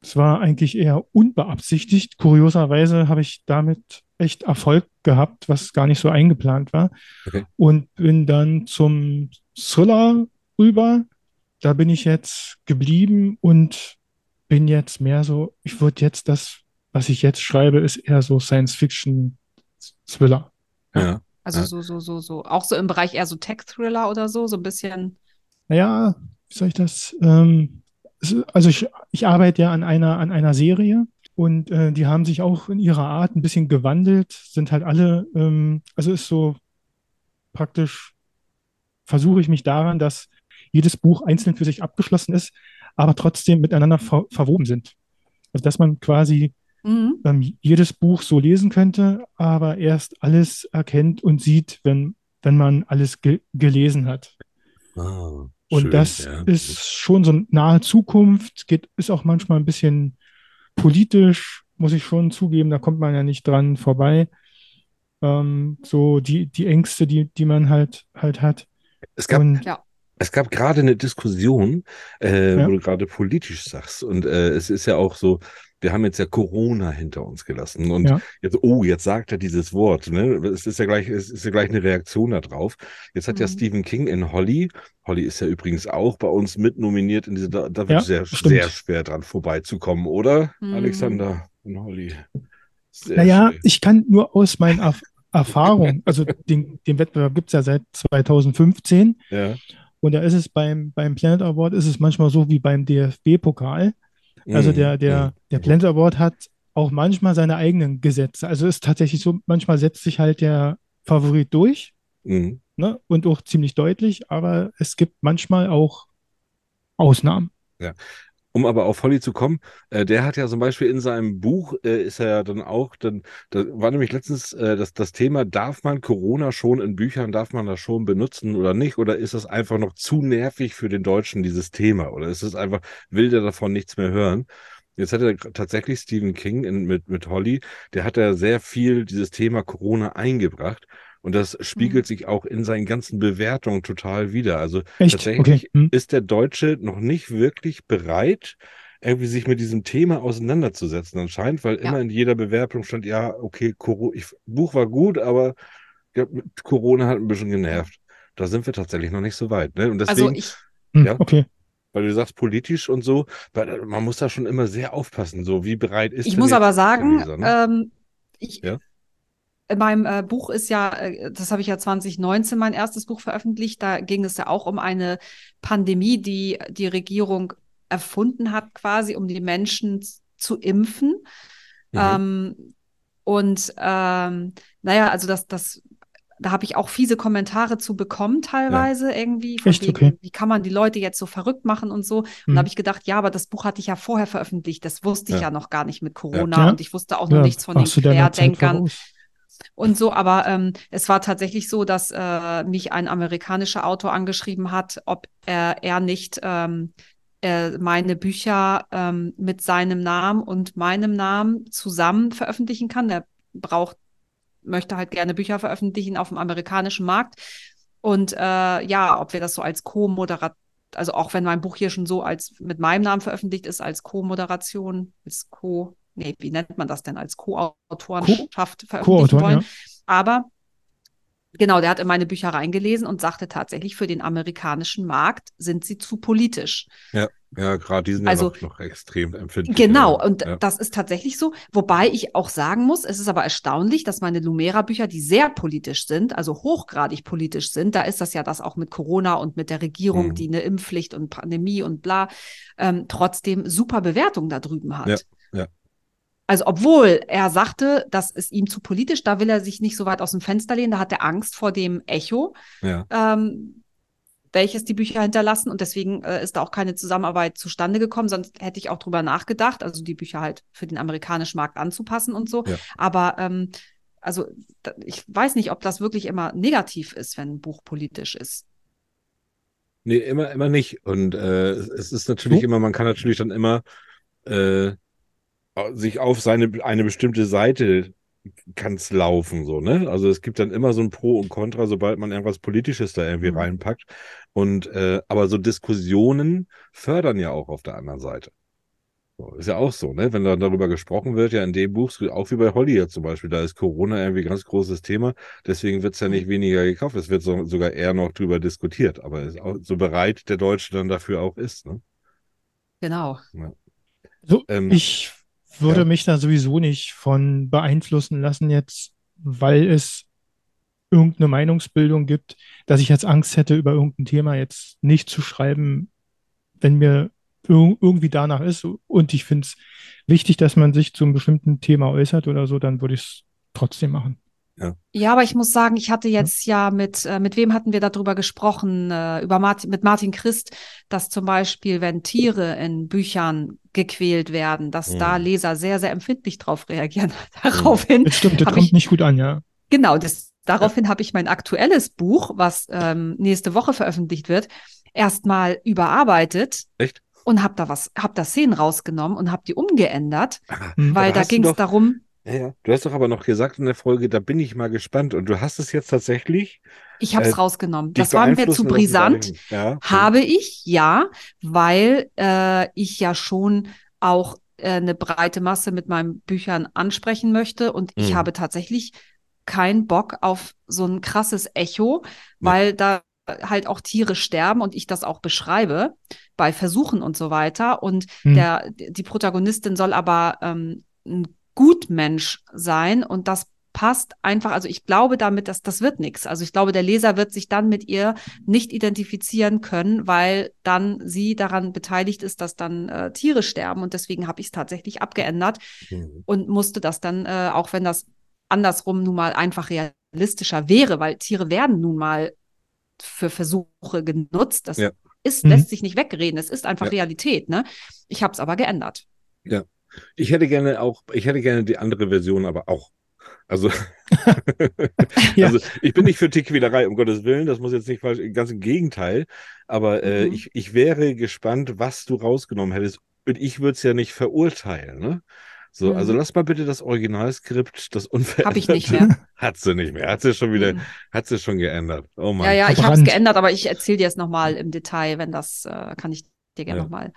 Es war eigentlich eher unbeabsichtigt. Kurioserweise habe ich damit echt Erfolg gehabt, was gar nicht so eingeplant war. Okay. Und bin dann zum Thriller rüber. Da bin ich jetzt geblieben und bin jetzt mehr so, ich würde jetzt das, was ich jetzt schreibe, ist eher so Science-Fiction-Thriller. Ja. Also Ja. so, so, so, so. Auch so im Bereich eher so Tech-Thriller oder so, so ein bisschen. Naja, wie soll ich das? Ähm, also ich, ich arbeite ja an einer, an einer Serie und äh, die haben sich auch in ihrer Art ein bisschen gewandelt, sind halt alle, ähm, also ist so praktisch, versuche ich mich daran, dass jedes Buch einzeln für sich abgeschlossen ist, aber trotzdem miteinander ver verwoben sind. Also dass man quasi Mhm. ähm, jedes Buch so lesen könnte, aber erst alles erkennt und sieht, wenn, wenn man alles ge gelesen hat. Ah, Und schön, das ja. ist schon so nahe Zukunft, geht, ist auch manchmal ein bisschen politisch, muss ich schon zugeben, da kommt man ja nicht dran vorbei. Ähm, so die, die Ängste, die, die man halt, halt hat. Es gab, Und Ja. Es gab gerade eine Diskussion, äh, Ja. wo du gerade politisch sagst. Und äh, es ist ja auch so, wir haben jetzt ja Corona hinter uns gelassen. Und Ja. jetzt, oh, jetzt sagt er dieses Wort. Ne? Es ist ja gleich, es ist ja gleich eine Reaktion darauf. Jetzt hat ja Mhm. Stephen King in Holly, Holly ist ja übrigens auch bei uns mit nominiert in diese, da, da wird Ja, sehr, stimmt. sehr schwer dran vorbeizukommen, oder? Mhm. Alexander in Holly. Sehr naja, schwer. ich kann nur aus meinen Erf Erfahrungen, also den, den Wettbewerb gibt es ja seit 2015 Ja. und da ist es beim, beim Planet Award ist es manchmal so wie beim DFB-Pokal. Also der, der, der Planet Award hat auch manchmal seine eigenen Gesetze. Also ist tatsächlich so, manchmal setzt sich halt der Favorit durch, Mhm. ne? Und auch ziemlich deutlich, aber es gibt manchmal auch Ausnahmen. Um aber auf Holly zu kommen, äh, der hat ja zum Beispiel in seinem Buch, äh, ist er ja dann auch, dann, da war nämlich letztens äh, das, das Thema, darf man Corona schon in Büchern, darf man das schon benutzen oder nicht? Oder ist das einfach noch zu nervig für den Deutschen, dieses Thema? Oder ist es einfach, will der davon nichts mehr hören? Jetzt hat er tatsächlich Stephen King in, mit, mit Holly, der hat ja sehr viel dieses Thema Corona eingebracht. Und das spiegelt sich auch in seinen ganzen Bewertungen total wieder. Also Echt? tatsächlich Okay. Hm. ist der Deutsche noch nicht wirklich bereit, irgendwie sich mit diesem Thema auseinanderzusetzen anscheinend, weil Ja. immer in jeder Bewerbung stand, ja, okay, Coro ich, Buch war gut, aber ja, Corona hat ein bisschen genervt. Da sind wir tatsächlich noch nicht so weit. Ne? Und deswegen, Also ich, Hm, Ja. Okay. weil du sagst politisch und so, weil äh, man muss da schon immer sehr aufpassen, so wie bereit ist ich muss aber sagen, Leser, ne? ähm, ich, Ja. In meinem äh, Buch ist ja, äh, das habe ich ja 2019 mein erstes Buch veröffentlicht, da ging es ja auch um eine Pandemie, die die Regierung erfunden hat, quasi, um die Menschen zu impfen. Mhm. Ähm, und ähm, naja, also das, das da habe ich auch fiese Kommentare zu bekommen, teilweise irgendwie. Von Echt? wegen, Okay. Wie kann man die Leute jetzt so verrückt machen und so? Und Mhm. da habe ich gedacht, ja, aber das Buch hatte ich ja vorher veröffentlicht. Das wusste ich Ja. ja, noch gar nicht mit Corona Ja. und ich wusste auch noch Ja, nichts von den deiner Zeit Querdenkern. Und so. Aber ähm, es war tatsächlich so, dass äh, mich ein amerikanischer Autor angeschrieben hat, ob er, er nicht ähm, äh, meine Bücher ähm, mit seinem Namen und meinem Namen zusammen veröffentlichen kann. Er braucht, möchte halt gerne Bücher veröffentlichen auf dem amerikanischen Markt. Und äh, ja, ob wir das so als Co-Moderat, also auch wenn mein Buch hier schon so als mit meinem Namen veröffentlicht ist, als Co-Moderation, als Co, nee, wie nennt man das denn, als Co-Autorenschaft veröffentlichen Co-Autoren, wollen. ja. Aber genau, der hat in meine Bücher reingelesen und sagte tatsächlich, für den amerikanischen Markt sind sie zu politisch. Ja, gerade die sind Also- ja noch, noch extrem empfindlich. Genau, ja. und ja. das ist tatsächlich so. Wobei ich auch sagen muss, es ist aber erstaunlich, dass meine Lumera-Bücher, die sehr politisch sind, also hochgradig politisch sind, da ist das ja das auch mit Corona und mit der Regierung, Mhm. die eine Impfpflicht und Pandemie und bla, ähm, trotzdem super Bewertung da drüben hat. Ja, ja. Also obwohl er sagte, das ist ihm zu politisch, da will er sich nicht so weit aus dem Fenster lehnen, da hat er Angst vor dem Echo, ja. ähm, welches die Bücher hinterlassen und deswegen äh, ist da auch keine Zusammenarbeit zustande gekommen, sonst hätte ich auch drüber nachgedacht, also die Bücher halt für den amerikanischen Markt anzupassen und so. Ja. Aber ähm, also ich weiß nicht, ob das wirklich immer negativ ist, wenn ein Buch politisch ist. Nee, immer, immer nicht. Und äh, es es ist natürlich Oh. immer, man kann natürlich dann immer äh, sich auf seine eine bestimmte Seite kann's laufen, so, ne? Also es gibt dann immer so ein Pro und Contra, sobald man irgendwas Politisches da irgendwie Mhm. reinpackt. Und äh, aber so Diskussionen fördern ja auch auf der anderen Seite. So, ist ja auch so, ne? Wenn dann darüber gesprochen wird, ja in dem Buch, auch wie bei Holly jetzt zum Beispiel, da ist Corona irgendwie ein ganz großes Thema, deswegen wird's ja nicht weniger gekauft, es wird so, sogar eher noch drüber diskutiert, aber ist auch so bereit der Deutsche dann dafür auch ist, ne? Genau. So, Ähm, ich würde ja. mich da sowieso nicht von beeinflussen lassen jetzt, weil es irgendeine Meinungsbildung gibt, dass ich jetzt Angst hätte, über irgendein Thema jetzt nicht zu schreiben, wenn mir ir irgendwie danach ist. Und ich finde es wichtig, dass man sich zu einem bestimmten Thema äußert oder so, dann würde ich es trotzdem machen. Ja, aber ich muss sagen, ich hatte jetzt ja mit, äh, mit wem hatten wir darüber gesprochen? Äh, über Martin, mit Martin Christ, dass zum Beispiel, wenn Tiere in Büchern gequält werden, dass Mhm. da Leser sehr, sehr empfindlich drauf reagieren. Daraufhin Das stimmt, das kommt ich- nicht gut an, ja. Genau, das, daraufhin habe ich mein aktuelles Buch, was ähm, nächste Woche veröffentlicht wird, erstmal überarbeitet Echt? und habe da was, habe da Szenen rausgenommen und habe die umgeändert, Hm. weil da du ging es darum, Ja, ja. Du hast doch aber noch gesagt in der Folge, da bin ich mal gespannt. Und du hast es jetzt tatsächlich. ich habe es äh, rausgenommen. Das war mir zu brisant. Ja. Habe ich, ja, weil äh, ich ja schon auch äh, eine breite Masse mit meinen Büchern ansprechen möchte und ich Mhm. habe tatsächlich keinen Bock auf so ein krasses Echo, weil da halt auch Tiere sterben und ich das auch beschreibe bei Versuchen und so weiter. Und Hm. der, die Protagonistin soll aber ähm, ein Gutmensch sein und das passt einfach, also ich glaube damit, dass das wird nichts. Also ich glaube, der Leser wird sich dann mit ihr nicht identifizieren können, weil dann sie daran beteiligt ist, dass dann äh, Tiere sterben und deswegen habe ich es tatsächlich abgeändert Mhm. und musste das dann, äh, auch wenn das andersrum nun mal einfach realistischer wäre, weil Tiere werden nun mal für Versuche genutzt. Das Ja. ist, Mhm. lässt sich nicht wegreden. Es ist einfach Ja. Realität. Ne? Ich habe es aber geändert. Ich hätte gerne auch, ich hätte gerne die andere Version, aber auch. Also, Ja. also ich bin nicht für Tierquälerei, um Gottes Willen, das muss jetzt nicht falsch, ganz im Gegenteil. Aber äh, Mhm. ich, ich wäre gespannt, was du rausgenommen hättest. Und ich würde es ja nicht verurteilen, ne? So, also Mhm. lass mal bitte das Originalskript, das unveränderte. Habe ich nicht mehr. Hat sie nicht mehr. Hat sie schon wieder, Mhm. hat sie schon geändert. Oh Mann. Ja, ja, ich habe es geändert, aber ich erzähle dir es nochmal im Detail, wenn das, äh, kann ich dir gerne Ja. nochmal,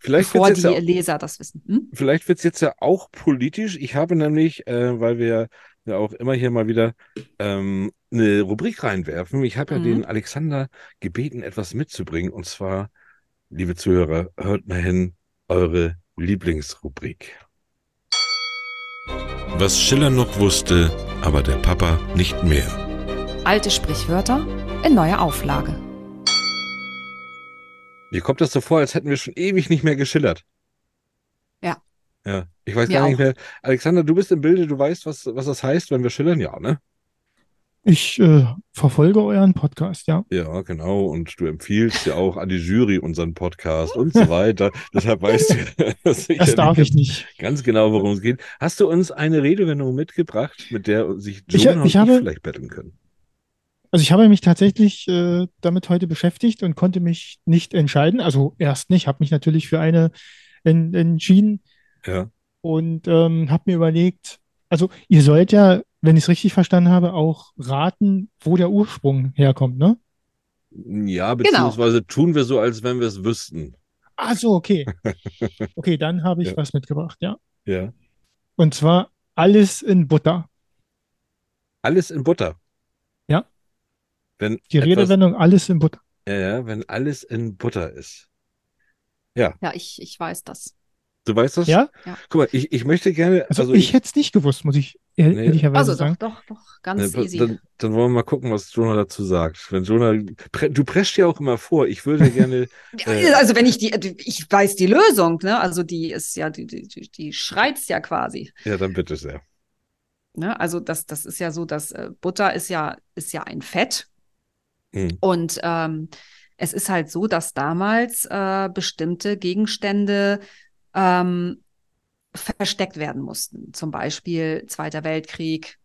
Vielleicht bevor wird's die jetzt ja, Leser das wissen. Hm? vielleicht wird's jetzt ja auch politisch. Ich habe nämlich, äh, weil wir ja auch immer hier mal wieder ähm, eine Rubrik reinwerfen. Ich habe ja Mhm. den Alexander gebeten, etwas mitzubringen. Und zwar, liebe Zuhörer, hört mal hin, eure Lieblingsrubrik. Was Schiller noch wusste, aber der Papa nicht mehr. Alte Sprichwörter in neuer Auflage. Mir kommt das so vor, als hätten wir schon ewig nicht mehr geschillert. Ja. Ja. Ich weiß Mir gar nicht auch. mehr. Alexander, du bist im Bilde, du weißt, was, was das heißt, wenn wir schillern? Ja, ne? Ich äh, verfolge euren Podcast, ja. Ja, genau. Und du empfiehlst ja auch an die Jury unseren Podcast und so weiter. Deshalb weißt du das darf ich nicht. ganz genau, worum es geht. Hast du uns eine Redewendung mitgebracht, mit der sich Ich- Jonah und ich habe- vielleicht betteln können? Also ich habe mich tatsächlich äh, damit heute beschäftigt und konnte mich nicht entscheiden. Also erst nicht, habe mich natürlich für eine en entschieden Ja. und ähm, habe mir überlegt, also ihr sollt ja, wenn ich es richtig verstanden habe, auch raten, wo der Ursprung herkommt, ne? Ja, beziehungsweise tun wir so, als wenn wir es wüssten. Ach so, okay. Okay, dann habe ich Ja. was mitgebracht, ja. Ja. Und zwar alles in Butter. Alles in Butter. Ja. Wenn Die etwas, Redewendung alles in Butter. Ja, ja, wenn alles in Butter ist. Ja, ich, ich weiß das. Du weißt das? Ja? Ja. Guck mal, ich, ich möchte gerne, Also, also ich hätte es nicht gewusst, muss ich ehr Nee. ehrlicherweise Also doch, sagen. doch, doch, ganz Ne, easy. Dann, dann wollen wir mal gucken, was Jonah dazu sagt. Wenn Jonah, du presst ja auch immer vor. Ich würde gerne, äh, also wenn ich die, ich weiß die Lösung, ne? Also die ist ja, die, die, die- die schreit's ja quasi. ja, dann bitte sehr. Ne? Also das, das ist ja so, dass äh, Butter ist ja, ist ja ein Fett. Hm. Und ähm, es ist halt so, dass damals äh, bestimmte Gegenstände ähm, versteckt werden mussten. Zum Beispiel Zweiter Weltkrieg,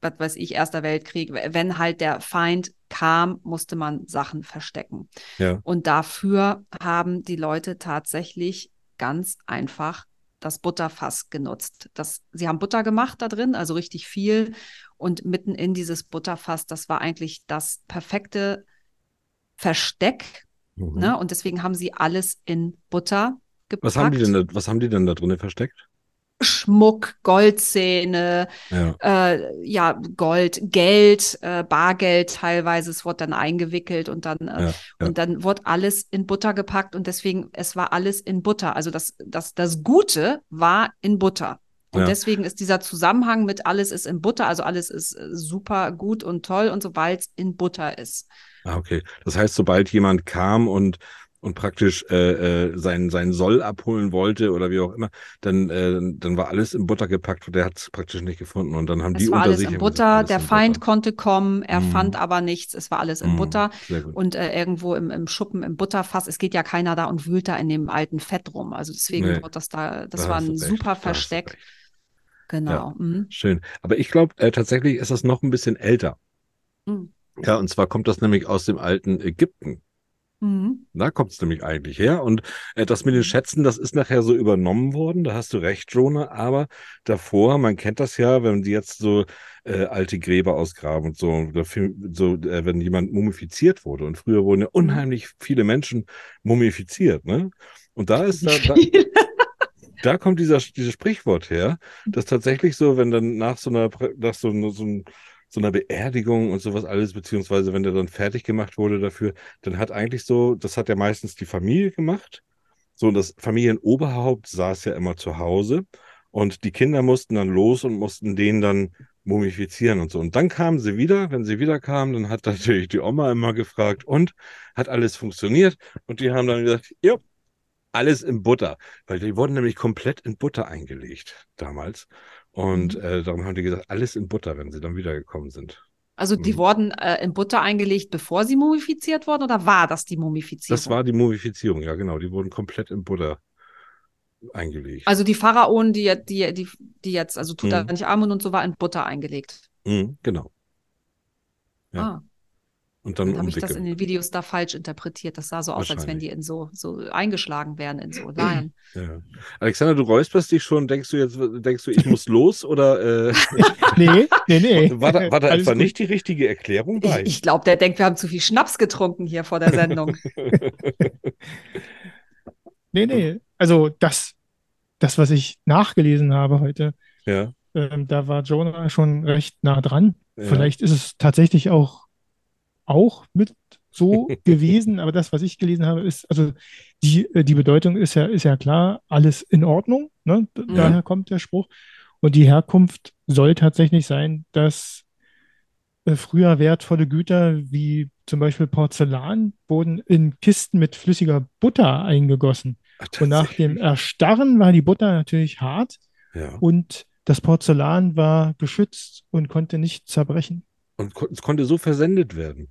was weiß ich, Erster Weltkrieg. Wenn halt der Feind kam, musste man Sachen verstecken. Ja. Und dafür haben die Leute tatsächlich ganz einfach das Butterfass genutzt. Das, sie haben Butter gemacht da drin, also richtig viel. Und mitten in dieses Butterfass, das war eigentlich das perfekte Versteck. Mhm. Ne? Und deswegen haben sie alles in Butter gepackt. Was haben die denn da, was haben die denn da drinnen versteckt? Schmuck, Goldzähne, Ja. äh, ja, Gold, Geld, äh, Bargeld teilweise, es wurde dann eingewickelt und dann, äh, Ja, ja. und dann wurde alles in Butter gepackt und deswegen, es war alles in Butter. Also das, das, das Gute war in Butter. Und Ja. deswegen ist dieser Zusammenhang mit alles ist in Butter, also alles ist äh, super gut und toll und so, weil es in Butter ist. Ah, okay. Das heißt, sobald jemand kam und, und praktisch äh, äh, seinen, seinen Soll abholen wollte oder wie auch immer, dann, äh, dann war alles in Butter gepackt und der hat es praktisch nicht gefunden. Und dann haben die Es war unter alles sich in haben Butter, gesagt, alles der in Feind Butter. konnte kommen, er Mhm. fand aber nichts, es war alles in Mhm, Butter. Und äh, irgendwo im, im Schuppen, im Butterfass, es geht ja keiner da und wühlt da in dem alten Fett rum. Also deswegen Nee, wird das da, das da war ein recht, super du Versteck. recht. Genau. Mhm. Schön. Aber ich glaube, äh, tatsächlich ist das noch ein bisschen älter. Mhm. Ja, und zwar kommt das nämlich aus dem alten Ägypten. Mhm. Da kommt es nämlich eigentlich her. Und äh, das mit den Schätzen, das ist nachher so übernommen worden. Da hast du recht, Jonah. Aber davor, man kennt das ja, wenn die jetzt so äh, alte Gräber ausgraben und so, so äh, wenn jemand mumifiziert wurde. Und früher wurden ja unheimlich viele Menschen mumifiziert. Ne? Und da ist da, da, da kommt dieser, dieses Sprichwort her, dass tatsächlich so, wenn dann nach so einer, nach so, so, ein- so einer Beerdigung und sowas alles, beziehungsweise wenn der dann fertig gemacht wurde dafür, dann hat eigentlich so, das hat ja meistens die Familie gemacht. So, das Familienoberhaupt saß ja immer zu Hause und die Kinder mussten dann los und mussten den dann mumifizieren und so. Und dann kamen sie wieder, wenn sie wieder kamen, dann hat natürlich die Oma immer gefragt und hat alles funktioniert? Und die haben dann gesagt, ja, alles in Butter, weil die wurden nämlich komplett in Butter eingelegt damals. Und Mhm. äh, darum haben die gesagt, alles in Butter, wenn sie dann wiedergekommen sind. Also die Mhm. wurden äh, in Butter eingelegt, bevor sie mumifiziert wurden, oder war das die Mumifizierung? Das war die Mumifizierung, ja genau. Die wurden komplett in Butter eingelegt. also die Pharaonen, die, jetzt- die, die, die jetzt, also Mhm. Tutanchamun und so war in Butter eingelegt. Mhm, genau. Ja. Ah, Und dann dann habe ich das in den Videos da falsch interpretiert. Das sah so aus, als wenn die in so, so eingeschlagen wären in so Leinen. Ja. Alexander, du räusperst dich schon. Denkst du jetzt, denkst du, ich muss los oder äh, Nee, nee, nee. war da, war da etwa gut. nicht die richtige Erklärung bei? Ich, ich glaube, der denkt, wir haben zu viel Schnaps getrunken hier vor der Sendung. Nee, nee. Also das, das, was ich nachgelesen habe heute, ja, ähm, da war Jonah schon recht nah dran. ja. Vielleicht ist es tatsächlich auch, auch mit so gewesen, aber das, was ich gelesen habe, ist, also die, äh, die Bedeutung ist ja, ist ja klar, alles in Ordnung, ne? Ja. Daher kommt der Spruch. Und die Herkunft soll tatsächlich sein, dass äh, früher wertvolle Güter wie zum Beispiel Porzellan wurden in Kisten mit flüssiger Butter eingegossen. Ach, Und nach dem. Erstarren war die Butter natürlich hart Ja. und das Porzellan war geschützt und konnte nicht zerbrechen. Und es konnte so versendet werden.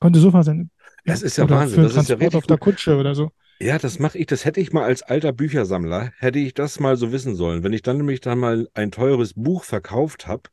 Konnte so versendet. Das ist ja oder Wahnsinn, Für das ist ja Transport richtig auf der gut. Kutsche oder so. Ja, das mache ich, das hätte ich mal als alter Büchersammler, hätte ich das mal so wissen sollen. Wenn ich dann nämlich dann mal ein teures Buch verkauft habe,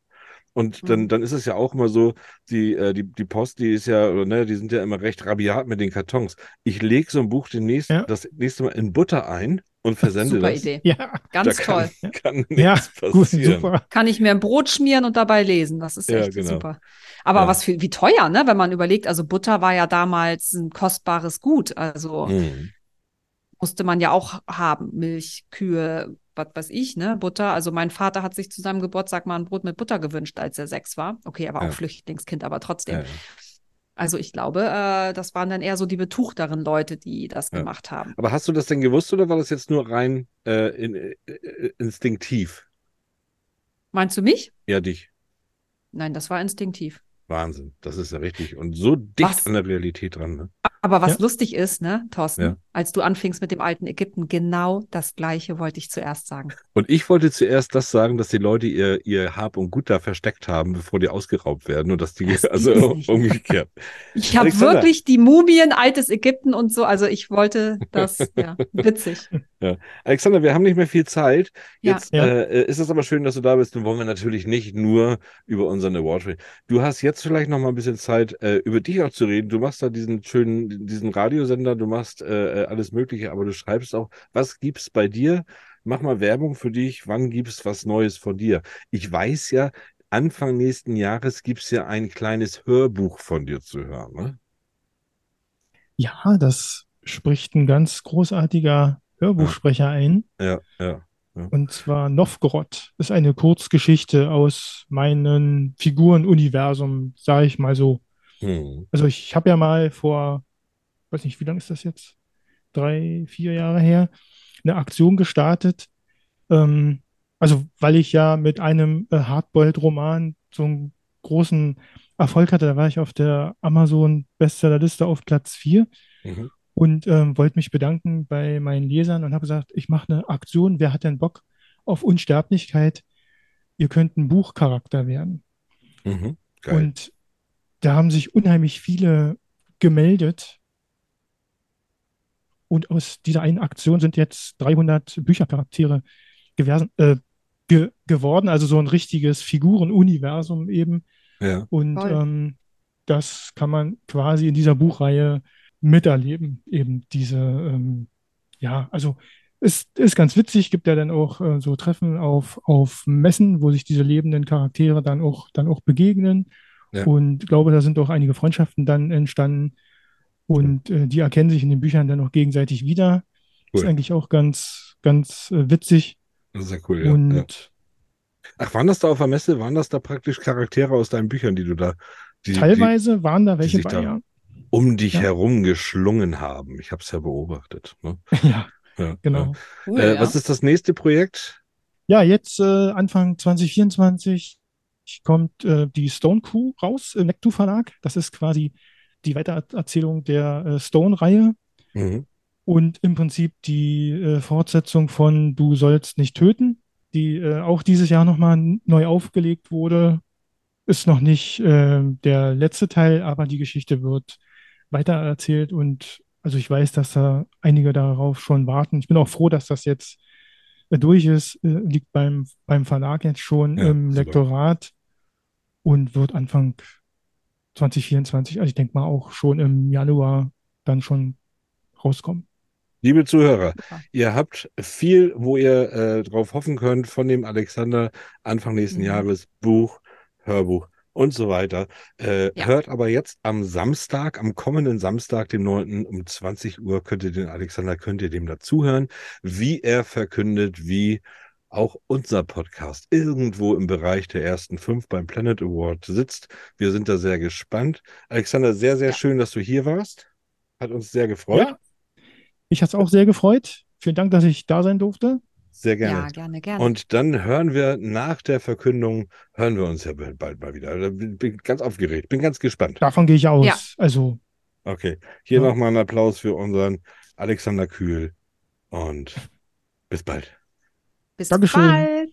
und dann, Mhm. dann ist es ja auch immer so, die, äh, die, die Post, die ist ja, oder, ne, die sind ja immer recht rabiat mit den Kartons. Ich lege so ein Buch demnächst, Ja. das nächste Mal in Butter ein und versende Super das. Idee. Ja, Ganz da toll. kann, kann nichts ja, gut, super. Kann ich mir ein Brot schmieren und dabei lesen. Das ist Ja, echt genau. super. Aber Ja. was für, wie teuer, ne? Wenn man überlegt, also Butter war ja damals ein kostbares Gut. Also Hm. musste man ja auch haben. Milch, Kühe, was weiß ich, ne? Butter. Also mein Vater hat sich zu seinem Geburtstag mal ein Brot mit Butter gewünscht, als er sechs war. Okay, er war Ja. auch Flüchtlingskind, aber trotzdem. Also ich glaube, äh, das waren dann eher so die betuchteren Leute, die das Ja. gemacht haben. Aber hast du das denn gewusst oder war das jetzt nur rein äh, in, äh, instinktiv? Meinst du mich? Ja, dich. Nein, das war instinktiv. Wahnsinn. Das ist ja richtig. Und so dicht Was? an der Realität dran. Ne? Aber was Ja. lustig ist, ne, Thorsten, Ja. als du anfingst mit dem alten Ägypten, genau das Gleiche wollte ich zuerst sagen. Und ich wollte zuerst das sagen, dass die Leute ihr, ihr Hab und Gut da versteckt haben, bevor die ausgeraubt werden und dass die, Das also umgekehrt. Ich habe wirklich die Mumien, altes Ägypten und so. Also ich wollte das, ja, witzig. Alexander, wir haben nicht mehr viel Zeit. Ja. Jetzt Ja. Äh, ist es aber schön, dass du da bist. Dann wollen wir natürlich nicht nur über unseren Award reden. Du hast jetzt vielleicht noch mal ein bisschen Zeit, äh, über dich auch zu reden. Du machst da diesen schönen, diesen Radiosender, du machst äh, alles Mögliche, aber du schreibst auch, was gibt's bei dir? Mach mal Werbung für dich. Wann gibt's was Neues von dir? Ich weiß ja, Anfang nächsten Jahres gibt's ja ein kleines Hörbuch von dir zu hören. Ne? Ja, das spricht ein ganz großartiger Hörbuchsprecher ein. Ja, ja. Und zwar Novgorod. Ist eine Kurzgeschichte aus meinem Figurenuniversum, sage ich mal so. Hm. Also ich habe ja mal vor, weiß nicht, wie lange ist das jetzt? Drei, vier Jahre her, eine Aktion gestartet. Ähm, also weil ich ja mit einem äh, Hardboiled-Roman so einen großen Erfolg hatte. Da war ich auf der Amazon-Bestsellerliste auf Platz 4 Mhm. und ähm, wollte mich bedanken bei meinen Lesern und habe gesagt, ich mache eine Aktion. Wer hat denn Bock auf Unsterblichkeit? Ihr könnt ein Buchcharakter werden. Mhm. Und da haben sich unheimlich viele gemeldet. Und aus dieser einen Aktion sind jetzt 300 Büchercharaktere gewersen, äh, ge geworden, also so ein richtiges Figurenuniversum eben. ja. Und ähm, das kann man quasi in dieser Buchreihe miterleben, eben diese, ähm, ja, also es ist ganz witzig, gibt ja dann auch äh, so Treffen auf, auf Messen, wo sich diese lebenden Charaktere dann auch, dann auch begegnen. Ja. Und ich glaube, da sind auch einige Freundschaften dann entstanden. Und äh, die erkennen sich in den Büchern dann auch gegenseitig wieder. Ist Cool. eigentlich auch ganz, ganz äh, witzig. Das ist ja cool, ja. Und ja. Ach, waren das da auf der Messe? Waren das da praktisch Charaktere aus deinen Büchern, die du da, die, die teilweise waren da welche sich bei, da- ja. um dich Ja. herum geschlungen haben? Ich habe es ja beobachtet. Ne? Ja, Ja, genau. Cool. Äh, ja. Was ist das nächste Projekt? Ja, jetzt äh, Anfang 2024 kommt äh, die Stone Crew raus im Nektu Verlag. Das ist quasi die Weitererzählung der äh, Stone-Reihe Mhm. und im Prinzip die äh, Fortsetzung von Du sollst nicht töten, die äh, auch dieses Jahr nochmal neu aufgelegt wurde. Ist noch nicht äh, der letzte Teil, aber die Geschichte wird weitererzählt und also ich weiß, dass da einige darauf schon warten. Ich bin auch froh, dass das jetzt äh, durch ist, äh, liegt beim, beim Verlag jetzt schon Ja, im. Lektorat und wird Anfang 2024, also ich denke mal auch schon im Januar dann schon rauskommen. Liebe Zuhörer, ihr habt viel, wo ihr äh, drauf hoffen könnt von dem Alexander Anfang nächsten Mhm. Jahres Buch, Hörbuch und so weiter. Äh, Ja. Hört aber jetzt am Samstag, am kommenden Samstag, dem 9. um 20 Uhr, könnt ihr den Alexander, könnt ihr dem dazuhören, wie er verkündet, wie auch unser Podcast irgendwo im Bereich der ersten fünf beim Planet Award sitzt. Wir sind da sehr gespannt. Alexander, sehr, sehr Ja. schön, dass du hier warst. Hat uns sehr gefreut. Ja, ich hatte es auch sehr gefreut. Vielen Dank, dass ich da sein durfte. Sehr gerne. Ja, gerne, gerne. Und dann hören wir nach der Verkündung, hören wir uns ja bald mal wieder. Bin bin ganz aufgeregt, bin ganz gespannt. Davon gehe ich aus. Ja. Also, Okay, hier Ja. nochmal einen Applaus für unseren Alexander Kühl und bis bald. Bis Dankeschön. bald.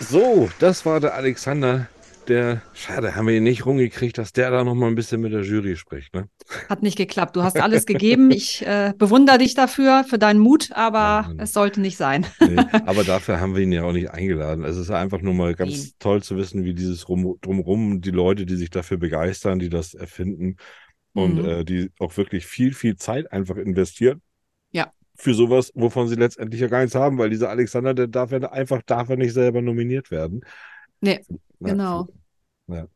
So, das war der Alexander der, schade, haben wir ihn nicht rumgekriegt, dass der da noch mal ein bisschen mit der Jury spricht, ne? Hat nicht geklappt. Du hast alles gegeben. Ich äh, bewundere dich dafür, für deinen Mut, aber Mann. es sollte nicht sein. Nee, aber dafür haben wir ihn ja auch nicht eingeladen. Es ist einfach nur mal ganz Nein. toll zu wissen, wie dieses Rum, drumrum, die Leute, die sich dafür begeistern, die das erfinden und Mhm. äh, die auch wirklich viel, viel Zeit einfach investieren. Ja. Für sowas, wovon sie letztendlich ja gar nichts haben, weil dieser Alexander, der darf ja einfach, darf er nicht selber nominiert werden. Nee, Ja, genau. Ja.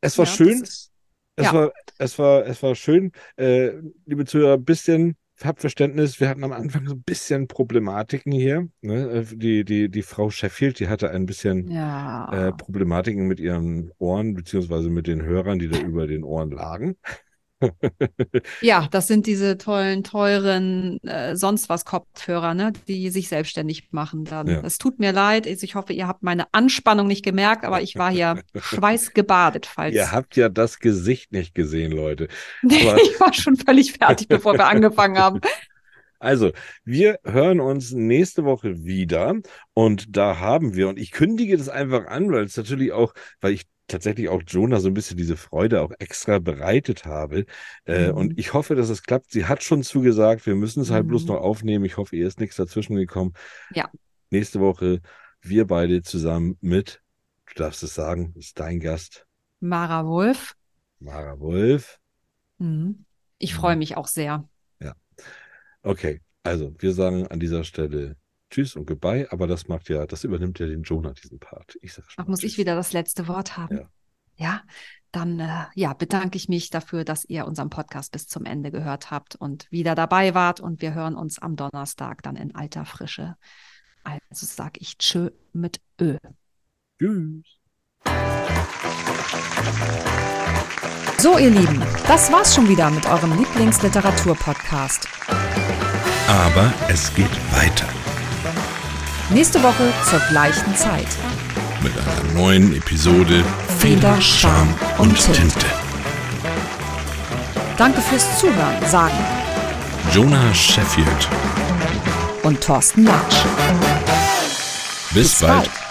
Es war Ja, schön. ist- Es war, es war, es war schön. Äh, liebe Zuhörer, ein bisschen habt Verständnis. Wir hatten am Anfang so ein bisschen Problematiken hier. Ne? Äh, Die, die, die Frau Sheffield, die hatte ein bisschen Ja. äh, Problematiken mit ihren Ohren, beziehungsweise mit den Hörern, die da über den Ohren lagen. Ja, das sind diese tollen, teuren, äh, sonst was Kopfhörer, ne, die sich selbstständig machen dann. Ja. Es tut mir leid. Ich hoffe, ihr habt meine Anspannung nicht gemerkt, aber ich war hier schweißgebadet, falls. Ihr habt ja das Gesicht nicht gesehen, Leute. aber- ich war schon völlig fertig, bevor wir angefangen haben. Also, wir hören uns nächste Woche wieder und da haben wir, und ich kündige das einfach an, weil es natürlich auch, weil ich tatsächlich auch Jonah so ein bisschen diese Freude auch extra bereitet habe. Äh, Mhm. Und ich hoffe, dass es klappt. Sie hat schon zugesagt, wir müssen es halt bloß Mhm. noch aufnehmen. Ich hoffe, ihr ist nichts dazwischen gekommen. Ja. Nächste Woche wir beide zusammen mit, du darfst es sagen, ist dein Gast, Mara Wolf. Mara Wolf. Mhm. Ich Mhm. freue mich auch sehr. Okay, also wir sagen an dieser Stelle Tschüss und Goodbye, aber das macht ja, das übernimmt ja den Jonah, diesen Part. Ich sag schon Ach, muss ich wieder das letzte Wort haben? Ja. Ja, dann äh, ja, bedanke ich mich dafür, dass ihr unseren Podcast bis zum Ende gehört habt und wieder dabei wart. Und wir hören uns am Donnerstag dann in alter Frische. Also sage ich Tschö mit Ö. Tschüss. So, ihr Lieben, das war's schon wieder mit eurem Lieblingsliteratur-Podcast. Aber es geht weiter Nächste Woche zur gleichen Zeit. mit einer neuen Episode Feder, Charme und Tinte. Tinte. Danke fürs Zuhören, sagen Jonah Sheffield. und Thorsten Latsch. Bis, Bis bald. bald.